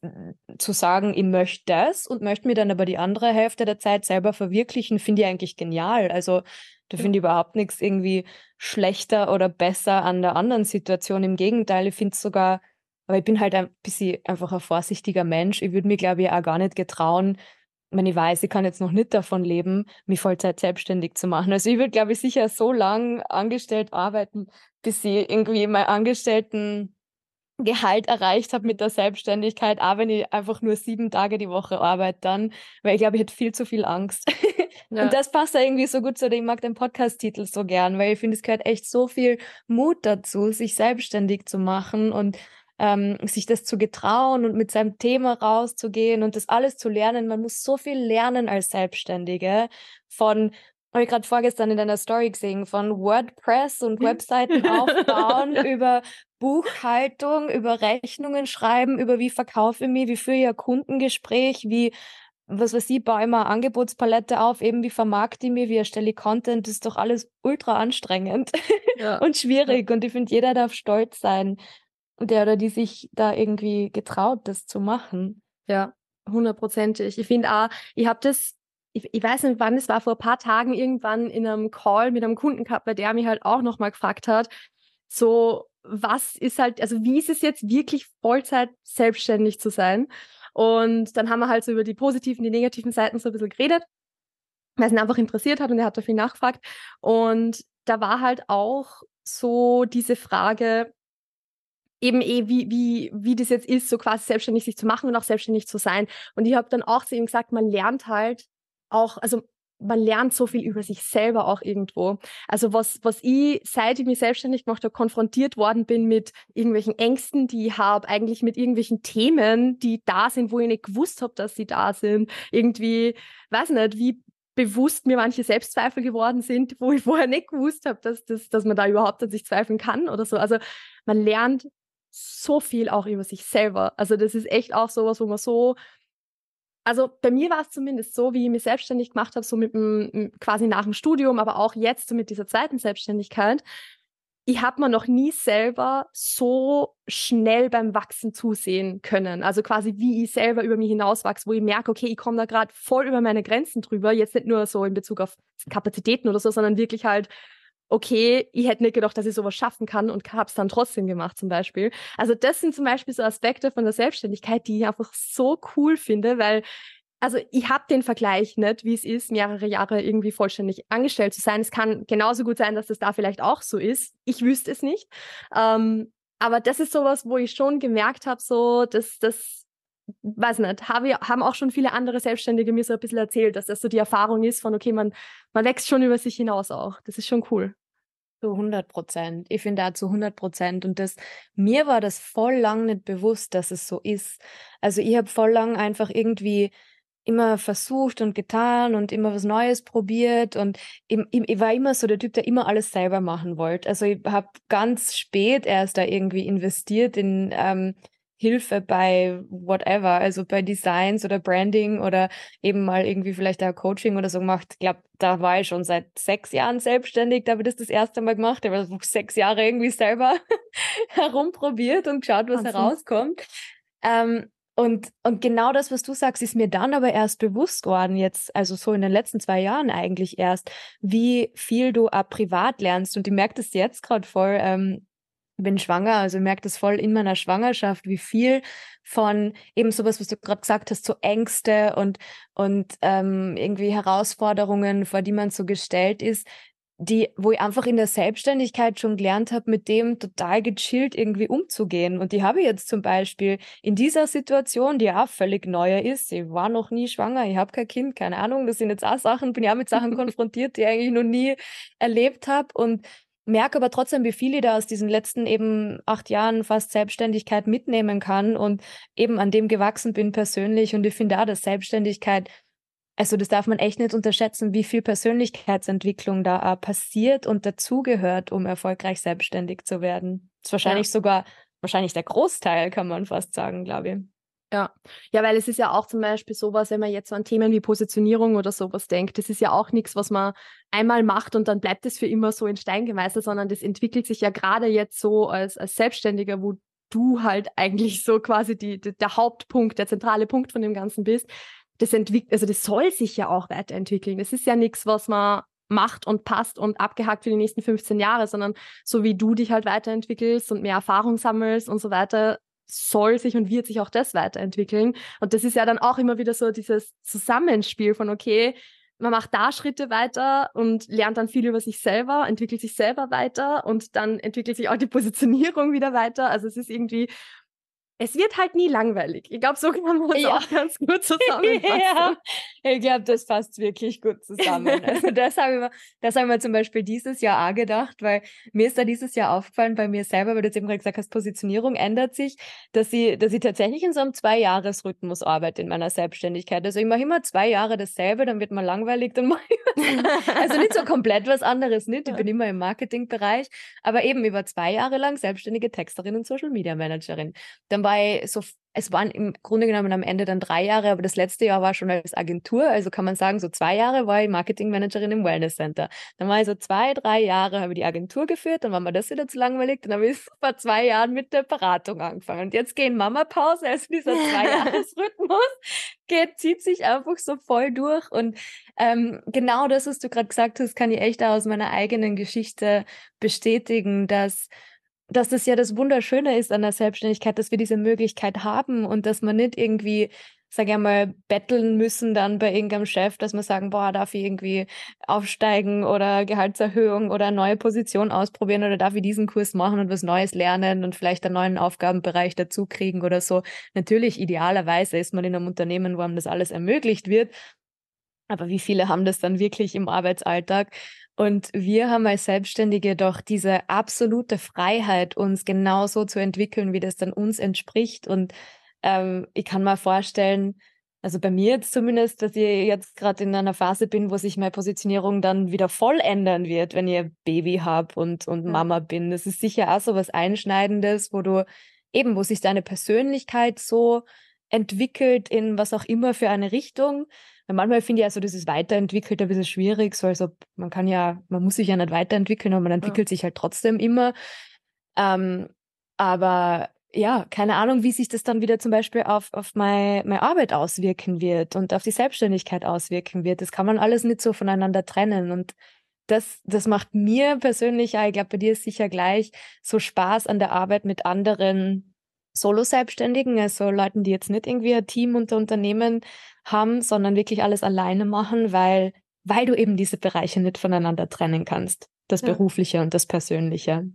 zu sagen, ich möchte das und möchte mir dann aber die andere Hälfte der Zeit selber verwirklichen, finde ich eigentlich genial. Also da finde ich überhaupt nichts irgendwie schlechter oder besser an der anderen Situation. Im Gegenteil, ich finde es sogar, aber ich bin halt ein bisschen einfach ein vorsichtiger Mensch. Ich würde mir, glaube ich, auch gar nicht getrauen, wenn ich weiß, ich kann jetzt noch nicht davon leben, mich Vollzeit selbstständig zu machen. Also ich würde, glaube ich, sicher so lang angestellt arbeiten, bis ich irgendwie mein Angestellten Gehalt erreicht habe mit der Selbstständigkeit, auch wenn ich einfach nur sieben Tage die Woche arbeite dann, weil ich glaube, ich hätte viel zu viel Angst. [laughs] Ja. Und das passt da irgendwie so gut zu, ich mag den Podcast-Titel so gern, weil ich finde, es gehört echt so viel Mut dazu, sich selbstständig zu machen und ähm, sich das zu getrauen und mit seinem Thema rauszugehen und das alles zu lernen. Man muss so viel lernen als Selbstständige von habe ich gerade vorgestern in deiner Story gesehen, von WordPress und Webseiten [laughs] aufbauen, über Buchhaltung, über Rechnungen schreiben, über wie verkaufe ich mich, wie führe ich ein Kundengespräch, wie, was weiß ich, baue ich mal eine Angebotspalette auf, eben wie vermarkte ich mich, wie erstelle ich Content, das ist doch alles ultra anstrengend ja. [laughs] und schwierig. Ja. Und ich finde, jeder darf stolz sein, der oder die sich da irgendwie getraut, das zu machen. Ja, hundertprozentig. Ich finde auch, ich habe das ich, ich, weiß nicht wann, es war vor ein paar Tagen irgendwann in einem Call mit einem Kunden gehabt, bei der mich halt auch nochmal gefragt hat, so, was ist halt, also wie ist es jetzt wirklich Vollzeit selbstständig zu sein? Und dann haben wir halt so über die positiven, die negativen Seiten so ein bisschen geredet, weil es ihn einfach interessiert hat und er hat da viel nachgefragt. Und da war halt auch so diese Frage, eben eh, wie, wie, wie das jetzt ist, so quasi selbstständig sich zu machen und auch selbstständig zu sein. Und ich habe dann auch zu ihm gesagt, man lernt halt auch, also man lernt so viel über sich selber auch irgendwo. Also was, was ich, seit ich mich selbstständig gemacht habe, konfrontiert worden bin mit irgendwelchen Ängsten, die ich habe, eigentlich mit irgendwelchen Themen, die da sind, wo ich nicht gewusst habe, dass sie da sind. Irgendwie, weiß nicht, wie bewusst mir manche Selbstzweifel geworden sind, wo ich vorher nicht gewusst habe, dass, dass, dass man da überhaupt an sich zweifeln kann oder so. Also man lernt so viel auch über sich selber. Also das ist echt auch sowas, wo man so also bei mir war es zumindest so, wie ich mich selbstständig gemacht habe, so mit dem, quasi nach dem Studium, aber auch jetzt so mit dieser zweiten Selbstständigkeit. Ich habe mir noch nie selber so schnell beim Wachsen zusehen können. Also quasi wie ich selber über mich hinauswachse, wo ich merke, okay, ich komme da gerade voll über meine Grenzen drüber. Jetzt nicht nur so in Bezug auf Kapazitäten oder so, sondern wirklich halt okay, ich hätte nicht gedacht, dass ich sowas schaffen kann und habe es dann trotzdem gemacht zum Beispiel. Also das sind zum Beispiel so Aspekte von der Selbstständigkeit, die ich einfach so cool finde, weil also ich habe den Vergleich nicht, wie es ist, mehrere Jahre irgendwie vollständig angestellt zu sein. Es kann genauso gut sein, dass das da vielleicht auch so ist. Ich wüsste es nicht. Ähm, aber das ist sowas, wo ich schon gemerkt habe, so, dass das weiß nicht, habe, haben auch schon viele andere Selbstständige mir so ein bisschen erzählt, dass das so die Erfahrung ist von, okay, man, man wächst schon über sich hinaus auch. Das ist schon cool. Zu 100 Prozent. Ich finde da zu 100 Prozent. Und das, mir war das voll lang nicht bewusst, dass es so ist. Also ich habe voll lang einfach irgendwie immer versucht und getan und immer was Neues probiert und ich, ich, ich war immer so der Typ, der immer alles selber machen wollte. Also ich habe ganz spät erst da irgendwie investiert in ähm, Hilfe bei whatever, also bei Designs oder Branding oder eben mal irgendwie vielleicht ein Coaching oder so gemacht. Ich glaube, da war ich schon seit sechs Jahren selbstständig, da habe ich das das erste Mal gemacht. Ich habe [laughs] sechs Jahre irgendwie selber [laughs] herumprobiert und geschaut, was Wahnsinn. herauskommt. Ähm, Und, und genau das, was du sagst, ist mir dann aber erst bewusst geworden, jetzt, also so in den letzten zwei Jahren eigentlich erst, wie viel du auch privat lernst. Und ich merke das jetzt gerade voll, ähm, bin schwanger, also ich merke das voll in meiner Schwangerschaft, wie viel von eben sowas, was du gerade gesagt hast, so Ängste und, und ähm, irgendwie Herausforderungen, vor die man so gestellt ist, die, wo ich einfach in der Selbstständigkeit schon gelernt habe, mit dem total gechillt irgendwie umzugehen. Und die habe ich jetzt zum Beispiel in dieser Situation, die auch völlig neuer ist. Ich war noch nie schwanger, ich habe kein Kind, keine Ahnung. Das sind jetzt auch Sachen, bin ja mit Sachen [laughs] konfrontiert, die ich eigentlich noch nie erlebt habe. Und merke aber trotzdem, wie viel ich da aus diesen letzten eben acht Jahren fast Selbstständigkeit mitnehmen kann und eben an dem gewachsen bin persönlich. Und ich finde auch, dass Selbstständigkeit also das darf man echt nicht unterschätzen, wie viel Persönlichkeitsentwicklung da passiert und dazugehört, um erfolgreich selbstständig zu werden. Das ist wahrscheinlich ja. sogar, wahrscheinlich der Großteil, kann man fast sagen, glaube ich. Ja. ja, weil es ist ja auch zum Beispiel sowas, wenn man jetzt so an Themen wie Positionierung oder sowas denkt, das ist ja auch nichts, was man einmal macht und dann bleibt es für immer so in Stein gemeißelt, sondern das entwickelt sich ja gerade jetzt so als, als Selbstständiger, wo du halt eigentlich so quasi die, die, der Hauptpunkt, der zentrale Punkt von dem Ganzen bist, das entwickelt, also das soll sich ja auch weiterentwickeln. Das ist ja nichts, was man macht und passt und abgehakt für die nächsten 15 Jahre, sondern so wie du dich halt weiterentwickelst und mehr Erfahrung sammelst und so weiter, soll sich und wird sich auch das weiterentwickeln. Und das ist ja dann auch immer wieder so dieses Zusammenspiel von, okay, man macht da Schritte weiter und lernt dann viel über sich selber, entwickelt sich selber weiter und dann entwickelt sich auch die Positionierung wieder weiter. Also es ist irgendwie es wird halt nie langweilig. Ich glaube, so kann man es ja. auch ganz gut [laughs] zusammenfassen. ja, ich glaube, das passt wirklich gut zusammen. Also [laughs] das habe ich, das hab ich mir zum Beispiel dieses Jahr auch gedacht, weil mir ist da dieses Jahr aufgefallen bei mir selber, weil du jetzt eben gerade gesagt hast, Positionierung ändert sich, dass ich, dass ich tatsächlich in so einem Zwei-Jahres-Rhythmus arbeite in meiner Selbstständigkeit. Also ich mache immer zwei Jahre dasselbe, dann wird man langweilig, dann mache ich Also nicht so komplett was anderes, nicht? Ich bin immer im Marketingbereich, aber eben über zwei Jahre lang selbstständige Texterin und Social Media Managerin. Dann war so, es waren im Grunde genommen am Ende dann drei Jahre, aber das letzte Jahr war schon als Agentur, also kann man sagen, so zwei Jahre war ich Marketingmanagerin im Wellness Center. Dann war ich so zwei, drei Jahre, habe ich die Agentur geführt, dann war mir das wieder zu langweilig, dann habe ich [laughs] vor zwei Jahren mit der Beratung angefangen. Und jetzt gehen Mama-Pause, also dieser Zwei-Jahres-Rhythmus [laughs] geht, zieht sich einfach so voll durch. Und ähm, genau das, was du gerade gesagt hast, kann ich echt aus meiner eigenen Geschichte bestätigen, dass dass das ja das Wunderschöne ist an der Selbstständigkeit, dass wir diese Möglichkeit haben und dass man nicht irgendwie, sage ich mal, betteln müssen dann bei irgendeinem Chef, dass man sagen, boah, darf ich irgendwie aufsteigen oder Gehaltserhöhung oder neue Position ausprobieren oder darf ich diesen Kurs machen und was Neues lernen und vielleicht einen neuen Aufgabenbereich dazu kriegen oder so. Natürlich, idealerweise ist man in einem Unternehmen, wo einem das alles ermöglicht wird. Aber wie viele haben das dann wirklich im Arbeitsalltag? Und wir haben als Selbstständige doch diese absolute Freiheit, uns genauso zu entwickeln, wie das dann uns entspricht. Und ähm, ich kann mir vorstellen, also bei mir jetzt zumindest, dass ich jetzt gerade in einer Phase bin, wo sich meine Positionierung dann wieder voll ändern wird, wenn ich Baby habe und, und Mama bin. Das ist sicher auch so was Einschneidendes, wo du eben, wo sich deine Persönlichkeit so entwickelt in was auch immer für eine Richtung manchmal finde ich also dieses Weiterentwickelt ein bisschen schwierig, so also man kann ja, man muss sich ja nicht weiterentwickeln, aber man entwickelt ja. sich halt trotzdem immer. Ähm, aber ja, keine Ahnung, wie sich das dann wieder zum Beispiel auf, auf meine, meine Arbeit auswirken wird und auf die Selbstständigkeit auswirken wird. Das kann man alles nicht so voneinander trennen. Und das, das macht mir persönlich, ja, ich glaube, bei dir ist sicher gleich, so Spaß an der Arbeit mit anderen Solo-Selbstständigen, also Leuten, die jetzt nicht irgendwie ein Team unter Unternehmen haben, sondern wirklich alles alleine machen, weil, weil du eben diese Bereiche nicht voneinander trennen kannst. Das ja. Berufliche und das Persönliche.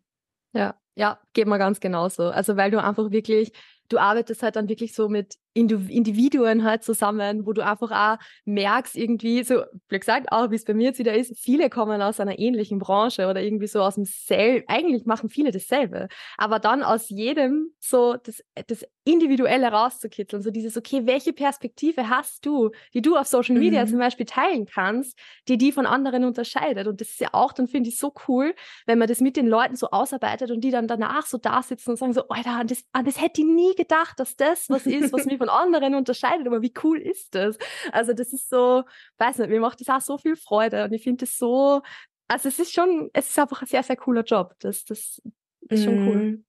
Ja, ja, geht mir ganz genauso. Also weil du einfach wirklich du arbeitest halt dann wirklich so mit Individuen halt zusammen, wo du einfach auch merkst, irgendwie, so, wie gesagt, auch wie es bei mir jetzt wieder ist, viele kommen aus einer ähnlichen Branche oder irgendwie so aus dem selben, eigentlich machen viele dasselbe, aber dann aus jedem so das, das Individuelle rauszukitzeln, so dieses, okay, welche Perspektive hast du, die du auf Social Media mhm. zum Beispiel teilen kannst, die die von anderen unterscheidet und das ist ja auch, dann finde ich so cool, wenn man das mit den Leuten so ausarbeitet und die dann danach so da sitzen und sagen so, Alter, das, das hätte ich nie gedacht, dass das was ist, was mich [laughs] von anderen unterscheidet, aber wie cool ist das? Also das ist so, weiß nicht, mir macht das auch so viel Freude und ich finde es so, also es ist schon, es ist einfach ein sehr, sehr cooler Job. Das, das ist schon cool. Mhm.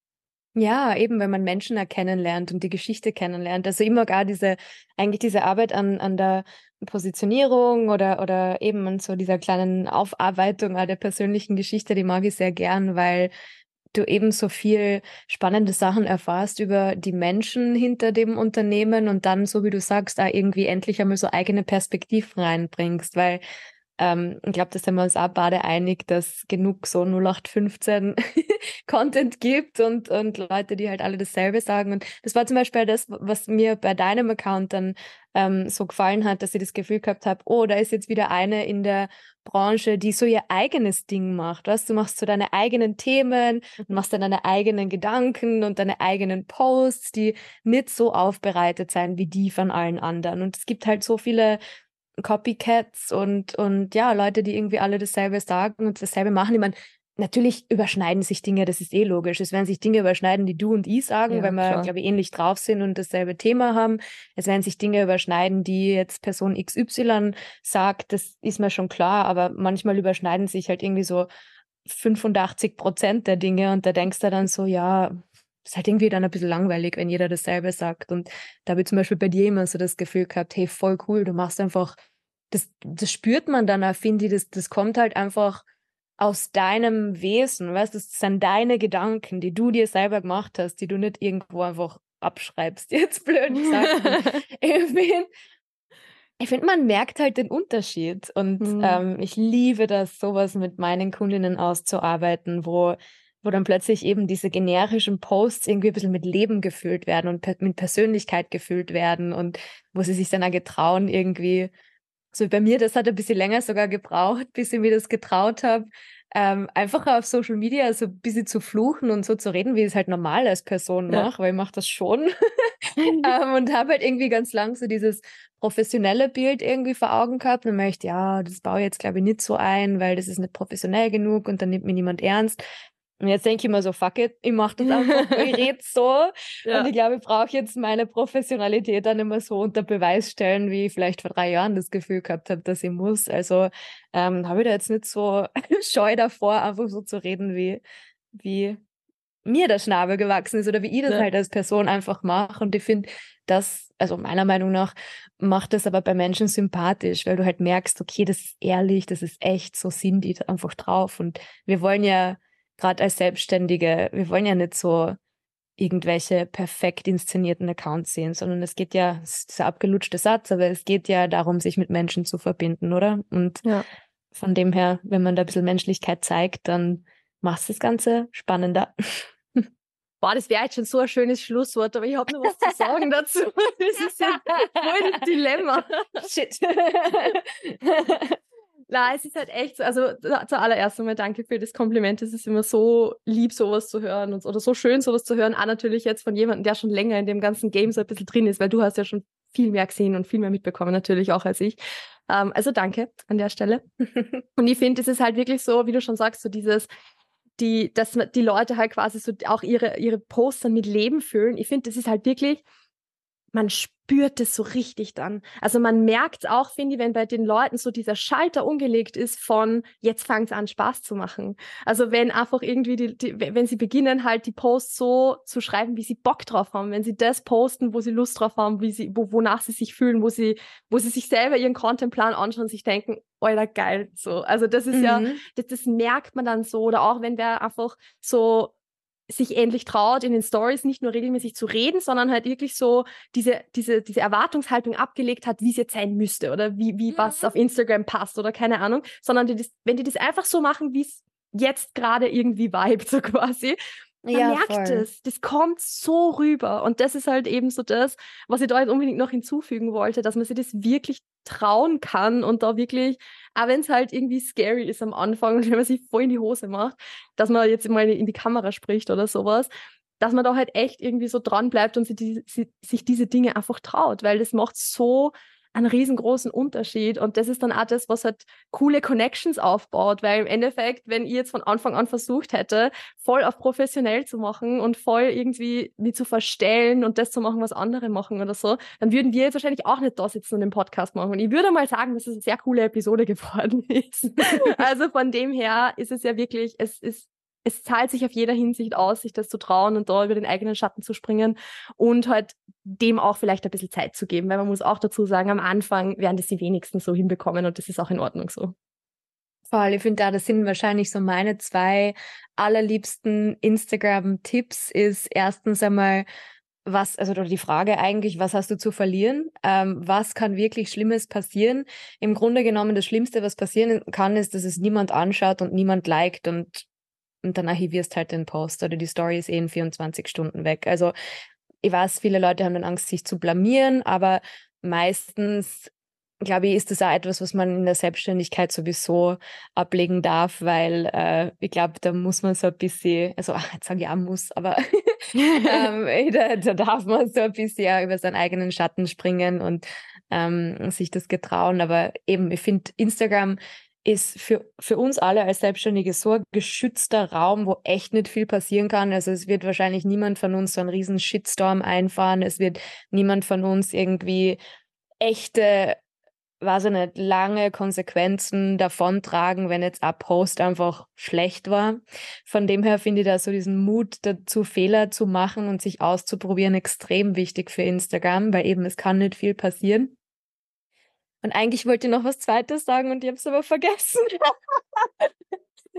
Ja, eben, wenn man Menschen erkennen lernt und die Geschichte kennenlernt. Also immer gar diese, eigentlich diese Arbeit an, an der Positionierung oder, oder eben an so dieser kleinen Aufarbeitung der persönlichen Geschichte, die mag ich sehr gern, weil du eben so viel spannende Sachen erfährst über die Menschen hinter dem Unternehmen und dann, so wie du sagst, da irgendwie endlich einmal so eigene Perspektiven reinbringst, weil ähm, ich glaube, da sind wir uns auch beide einig, dass genug so 0815 [laughs] Content gibt und, und Leute, die halt alle dasselbe sagen. Und das war zum Beispiel das, was mir bei deinem Account dann ähm, so gefallen hat, dass ich das Gefühl gehabt habe, oh, da ist jetzt wieder eine in der Branche, die so ihr eigenes Ding macht. Weißt? Du machst so deine eigenen Themen, mhm. machst dann deine eigenen Gedanken und deine eigenen Posts, die nicht so aufbereitet sein wie die von allen anderen. Und es gibt halt so viele Copycats und, und ja, Leute, die irgendwie alle dasselbe sagen und dasselbe machen. Ich meine, natürlich überschneiden sich Dinge, das ist eh logisch. Es werden sich Dinge überschneiden, die du und ich sagen, ja, weil wir, glaube ich, ähnlich drauf sind und dasselbe Thema haben. Es werden sich Dinge überschneiden, die jetzt Person XY sagt, das ist mir schon klar, aber manchmal überschneiden sich halt irgendwie so 85 Prozent der Dinge und da denkst du dann so, ja, ist halt irgendwie dann ein bisschen langweilig, wenn jeder dasselbe sagt. Und da habe ich zum Beispiel bei dir immer so das Gefühl gehabt, hey, voll cool, du machst einfach, das, das spürt man dann auch, finde ich, das, das kommt halt einfach aus deinem Wesen, weißt du, das sind deine Gedanken, die du dir selber gemacht hast, die du nicht irgendwo einfach abschreibst, [laughs] jetzt blöd gesagt. [laughs] ich finde, ich find, man merkt halt den Unterschied und mhm. ähm, ich liebe das, sowas mit meinen Kundinnen auszuarbeiten, wo wo dann plötzlich eben diese generischen Posts irgendwie ein bisschen mit Leben gefüllt werden und per mit Persönlichkeit gefüllt werden und wo sie sich dann auch getrauen, irgendwie, so bei mir, das hat ein bisschen länger sogar gebraucht, bis ich mir das getraut habe, ähm, einfach auf Social Media so ein bisschen zu fluchen und so zu reden, wie ich es halt normal als Person ja. mache, weil ich mache das schon. [laughs] [laughs] ähm, und habe halt irgendwie ganz lang so dieses professionelle Bild irgendwie vor Augen gehabt und möchte, ja, das baue ich jetzt glaube ich nicht so ein, weil das ist nicht professionell genug und dann nimmt mir niemand ernst. Und jetzt denke ich mir so, fuck it, ich mache das einfach, ich [laughs] rede so. Ja. Und ich glaube, ich brauche jetzt meine Professionalität dann immer so unter Beweis stellen, wie ich vielleicht vor drei Jahren das Gefühl gehabt habe, dass ich muss. Also ähm, habe ich da jetzt nicht so [laughs] scheu davor, einfach so zu reden, wie, wie mir der Schnabel gewachsen ist oder wie ich das ja. halt als Person einfach mache. Und ich finde, das, also meiner Meinung nach, macht das aber bei Menschen sympathisch, weil du halt merkst, okay, das ist ehrlich, das ist echt, so sind die einfach drauf. Und wir wollen ja gerade als Selbstständige, wir wollen ja nicht so irgendwelche perfekt inszenierten Accounts sehen, sondern es geht ja, es ist ein abgelutschter Satz, aber es geht ja darum, sich mit Menschen zu verbinden, oder? Und ja. von dem her, wenn man da ein bisschen Menschlichkeit zeigt, dann macht es das Ganze spannender. [laughs] Boah, das wäre jetzt schon so ein schönes Schlusswort, aber ich habe noch was zu sagen dazu. [laughs] Das ist ja voll das Dilemma. Shit. [laughs] Na, es ist halt echt so, also zuallererst einmal danke für das Kompliment. Es ist immer so lieb, sowas zu hören und, oder so schön, sowas zu hören. Auch natürlich jetzt von jemandem, der schon länger in dem ganzen Game so ein bisschen drin ist, weil du hast ja schon viel mehr gesehen und viel mehr mitbekommen, natürlich auch als ich. Ähm, also danke an der Stelle. [laughs] und ich finde, es ist halt wirklich so, wie du schon sagst, so dieses, die, dass die Leute halt quasi so auch ihre, ihre Poster mit Leben füllen. Ich finde, das ist halt wirklich, man spürt es so richtig dann. Also man merkt auch, finde ich, wenn bei den Leuten so dieser Schalter umgelegt ist von jetzt fängt es an Spaß zu machen. Also wenn einfach irgendwie die, die, wenn sie beginnen halt die Posts so zu schreiben, wie sie Bock drauf haben, wenn sie das posten, wo sie Lust drauf haben, wie sie wo, wonach sie sich fühlen, wo sie wo sie sich selber ihren Contentplan anschauen und sich denken, Alter, geil, so. Also das ist mhm. ja das, das merkt man dann so oder auch wenn wer einfach so sich endlich traut, in den Stories nicht nur regelmäßig zu reden, sondern halt wirklich so diese, diese, diese Erwartungshaltung abgelegt hat, wie es jetzt sein müsste oder wie, wie mhm. was auf Instagram passt oder keine Ahnung, sondern die das, wenn die das einfach so machen, wie es jetzt gerade irgendwie vibet, [laughs] so quasi, man ja, merkt voll. es, das kommt so rüber. Und das ist halt eben so das, was ich da jetzt unbedingt noch hinzufügen wollte, dass man sich das wirklich trauen kann und da wirklich, auch wenn es halt irgendwie scary ist am Anfang und [laughs] wenn man sich voll in die Hose macht, dass man jetzt mal in die Kamera spricht oder sowas, dass man da halt echt irgendwie so dran bleibt und sich, die, sich diese Dinge einfach traut, weil das macht so einen riesengroßen Unterschied. Und das ist dann auch das, was halt coole Connections aufbaut, weil im Endeffekt, wenn ich jetzt von Anfang an versucht hätte, voll auf professionell zu machen und voll irgendwie mich zu verstellen und das zu machen, was andere machen oder so, dann würden wir jetzt wahrscheinlich auch nicht da sitzen und den Podcast machen. Und ich würde mal sagen, dass es eine sehr coole Episode [laughs] geworden ist. [laughs] also von dem her ist es ja wirklich, es ist es zahlt sich auf jeder Hinsicht aus, sich das zu trauen und da über den eigenen Schatten zu springen und halt dem auch vielleicht ein bisschen Zeit zu geben, weil man muss auch dazu sagen, am Anfang werden das die wenigsten so hinbekommen und das ist auch in Ordnung so. Voll, ich finde da, das sind wahrscheinlich so meine zwei allerliebsten Instagram-Tipps ist erstens einmal, was, also die Frage eigentlich, was hast du zu verlieren? Ähm, was kann wirklich Schlimmes passieren? Im Grunde genommen, das Schlimmste, was passieren kann, ist, dass es niemand anschaut und niemand liked und, und dann archivierst halt den Post oder die Story ist eh in 24 Stunden weg. Also ich weiß, viele Leute haben dann Angst, sich zu blamieren, aber meistens glaube ich, ist das auch etwas, was man in der Selbstständigkeit sowieso ablegen darf, weil äh, ich glaube, da muss man so ein bisschen, also ach, jetzt sage ich auch muss, aber [laughs] ähm, da, da, darf man so ein bisschen über seinen eigenen Schatten springen und ähm, sich das getrauen. Aber eben, ich finde, Instagram ist für, für uns alle als Selbstständige so ein geschützter Raum, wo echt nicht viel passieren kann. Also es wird wahrscheinlich niemand von uns so einen riesen Shitstorm einfahren. Es wird niemand von uns irgendwie echte weiß ich nicht, lange Konsequenzen davontragen, wenn jetzt ein Post einfach schlecht war. Von dem her finde ich da so diesen Mut dazu, Fehler zu machen und sich auszuprobieren, extrem wichtig für Instagram, weil eben es kann nicht viel passieren. Und eigentlich wollte ich noch was Zweites sagen und ich habe es aber vergessen.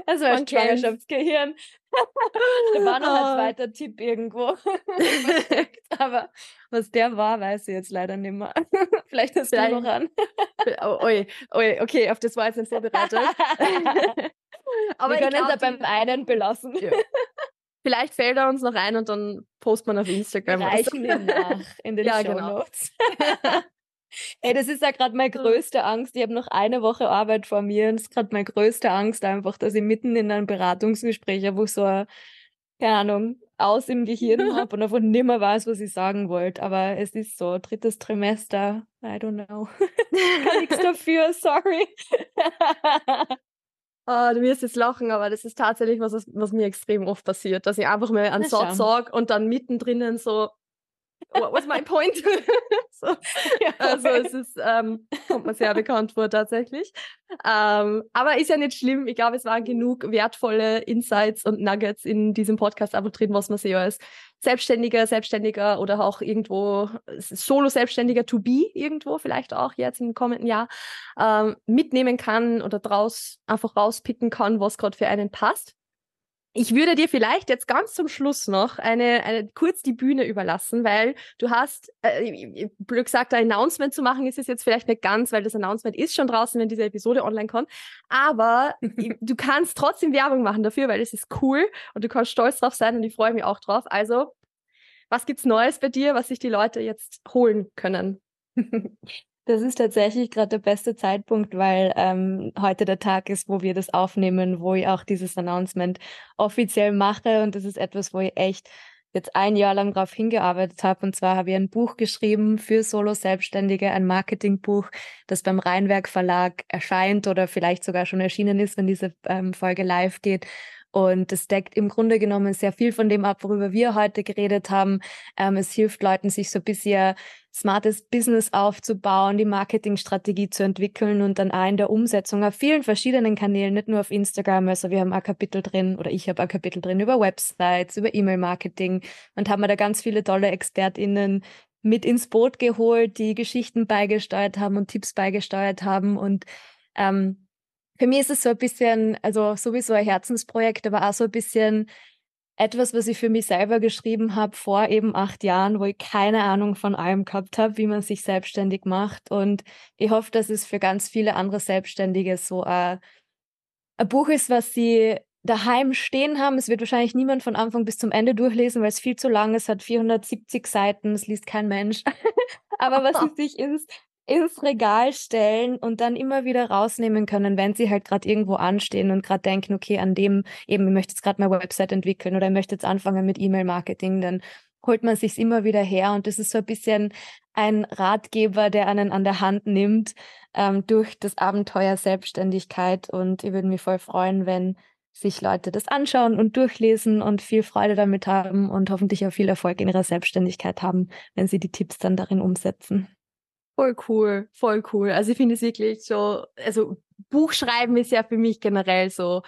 Das war ein Schwangerschaftsgehirn. [laughs] da war noch ein oh. zweiter Tipp irgendwo. [laughs] [laughs] Aber was der war, weiß ich jetzt leider nicht mehr. Vielleicht hast Vielleicht. du noch an. oh, oi, oi, okay, auf das war jetzt nicht vorbereitet. Aber wir können es ja beim einen belassen. Ja. Vielleicht fällt er uns noch ein und dann postet man auf Instagram. Wir reichen ihn nach in den ja, Show genau. Notes. Genau. Ey, das ist ja gerade meine größte Angst. Ich habe noch eine Woche Arbeit vor mir und es ist gerade meine größte Angst einfach, dass ich mitten in einem Beratungsgespräch wo so, eine, keine Ahnung, aus im Gehirn [laughs] habe und einfach nimmer weiß, was ich sagen wollte. Aber es ist so, drittes Trimester, I don't know. [laughs] Kann nichts dafür, sorry. Oh, [laughs] du wirst jetzt lachen, aber das ist tatsächlich was, was mir extrem oft passiert, dass ich einfach mal einen Satz sage und dann mittendrin so, what was my point? [laughs] so. [laughs] ja, also es ist, ähm, kommt mir sehr bekannt vor tatsächlich. Ähm, aber ist ja nicht schlimm. Ich glaube, es waren genug wertvolle Insights und Nuggets in diesem Podcast drin, was man sich als Selbstständiger, Selbstständiger oder auch irgendwo Solo-Selbstständiger to be irgendwo vielleicht auch jetzt im kommenden Jahr ähm, mitnehmen kann oder draus einfach rauspicken kann, was gerade für einen passt. Ich würde dir vielleicht jetzt ganz zum Schluss noch eine, eine kurz die Bühne überlassen, weil du hast, äh, blöd gesagt, ein Announcement zu machen, ist es jetzt vielleicht nicht ganz, weil das Announcement ist schon draußen, wenn diese Episode online kommt. Aber [laughs] du kannst trotzdem Werbung machen dafür, weil es ist cool und du kannst stolz drauf sein und ich freue mich auch drauf. Also, was gibt's Neues bei dir, was sich die Leute jetzt holen können? [laughs] Das ist tatsächlich gerade der beste Zeitpunkt, weil ähm, heute der Tag ist, wo wir das aufnehmen, wo ich auch dieses Announcement offiziell mache. Und das ist etwas, wo ich echt jetzt ein Jahr lang darauf hingearbeitet habe. Und zwar habe ich ein Buch geschrieben für Solo-Selbstständige, ein Marketingbuch, das beim Rheinwerk Verlag erscheint oder vielleicht sogar schon erschienen ist, wenn diese ähm, Folge live geht. Und es deckt im Grunde genommen sehr viel von dem ab, worüber wir heute geredet haben. Ähm, es hilft Leuten, sich so ein bisschen smartes Business aufzubauen, die Marketingstrategie zu entwickeln und dann auch in der Umsetzung auf vielen verschiedenen Kanälen, nicht nur auf Instagram. Also wir haben ein Kapitel drin oder ich habe ein Kapitel drin über Websites, über E-Mail-Marketing und haben da ganz viele tolle ExpertInnen mit ins Boot geholt, die Geschichten beigesteuert haben und Tipps beigesteuert haben und ähm, für mich ist es so ein bisschen, also sowieso ein Herzensprojekt, aber auch so ein bisschen etwas, was ich für mich selber geschrieben habe vor eben acht Jahren, wo ich keine Ahnung von allem gehabt habe, wie man sich selbstständig macht. Und ich hoffe, dass es für ganz viele andere Selbstständige so ein, ein Buch ist, was sie daheim stehen haben. Es wird wahrscheinlich niemand von Anfang bis zum Ende durchlesen, weil es viel zu lang ist, hat 470 Seiten, es liest kein Mensch. [laughs] Aber was [laughs] sie sich ins ins Regal stellen und dann immer wieder rausnehmen können, wenn sie halt gerade irgendwo anstehen und gerade denken, okay, an dem eben, ich möchte jetzt gerade meine Website entwickeln oder ich möchte jetzt anfangen mit E-Mail-Marketing, dann holt man sich's immer wieder her und das ist so ein bisschen ein Ratgeber, der einen an der Hand nimmt ähm, durch das Abenteuer Selbstständigkeit und ich würde mich voll freuen, wenn sich Leute das anschauen und durchlesen und viel Freude damit haben und hoffentlich auch viel Erfolg in ihrer Selbstständigkeit haben, wenn sie die Tipps dann darin umsetzen. Voll cool, voll cool. Also ich finde es wirklich so, also Buchschreiben ist ja für mich generell so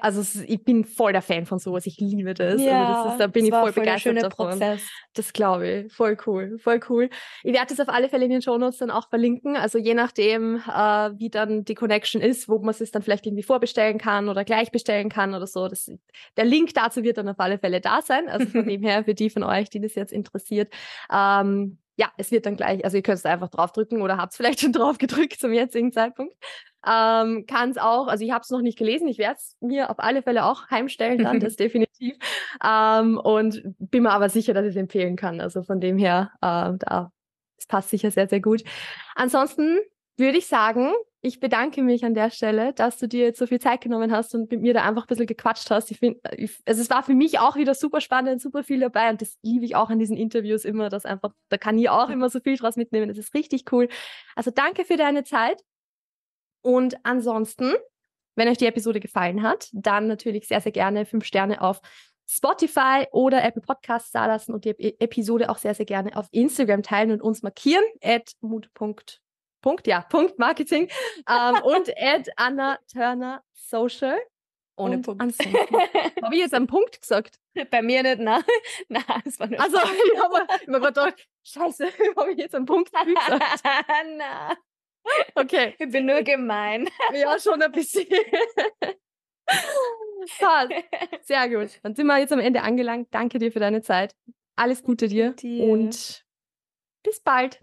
also ich bin voll der Fan von sowas. Ich liebe das. Ja, also das ist, da bin ich voll begeistert davon. Prozess. Das glaube ich. Voll cool. Voll cool. Ich werde das auf alle Fälle in den Shownotes dann auch verlinken. Also je nachdem, äh, wie dann die Connection ist, wo man es dann vielleicht irgendwie vorbestellen kann oder gleich bestellen kann oder so. Das, der Link dazu wird dann auf alle Fälle da sein. Also von [laughs] dem her, für die von euch, die das jetzt interessiert. Ähm, ja, es wird dann gleich, also ihr könnt es einfach draufdrücken oder habt es vielleicht schon [laughs] drauf gedrückt zum jetzigen Zeitpunkt. Ähm, Kann es auch, also ich habe es noch nicht gelesen, ich werde es mir auf alle Fälle auch heimstellen dann, [laughs] das definitiv. Ähm, und bin mir aber sicher, dass ich es empfehlen kann. Also von dem her, äh, da, es passt sicher sehr, sehr gut. Ansonsten würde ich sagen, ich bedanke mich an der Stelle, dass du dir jetzt so viel Zeit genommen hast und mit mir da einfach ein bisschen gequatscht hast. Ich finde, also es war für mich auch wieder super spannend, super viel dabei und das liebe ich auch an diesen Interviews immer, dass einfach, da kann ich auch immer so viel draus mitnehmen. Das ist richtig cool. Also danke für deine Zeit. Und ansonsten, wenn euch die Episode gefallen hat, dann natürlich sehr, sehr gerne fünf Sterne auf Spotify oder Apple Podcasts da lassen und die Episode auch sehr, sehr gerne auf Instagram teilen und uns markieren. at mut.com Punkt, ja, Punkt Marketing ähm, und at Anna Turner Social. Ohne und Punkt. [laughs] Habe ich jetzt einen Punkt gesagt? Bei mir nicht, nein. [laughs] nein, das war nur Also, ich habe [laughs] mir gedacht, scheiße, habe ich jetzt einen Punkt gesagt? nein. Okay. Ich bin nur gemein. Ja, schon ein bisschen. Passt. Sehr gut. Dann sind wir jetzt am Ende angelangt. Danke dir für deine Zeit. Alles Gute dir. dir. Und bis bald.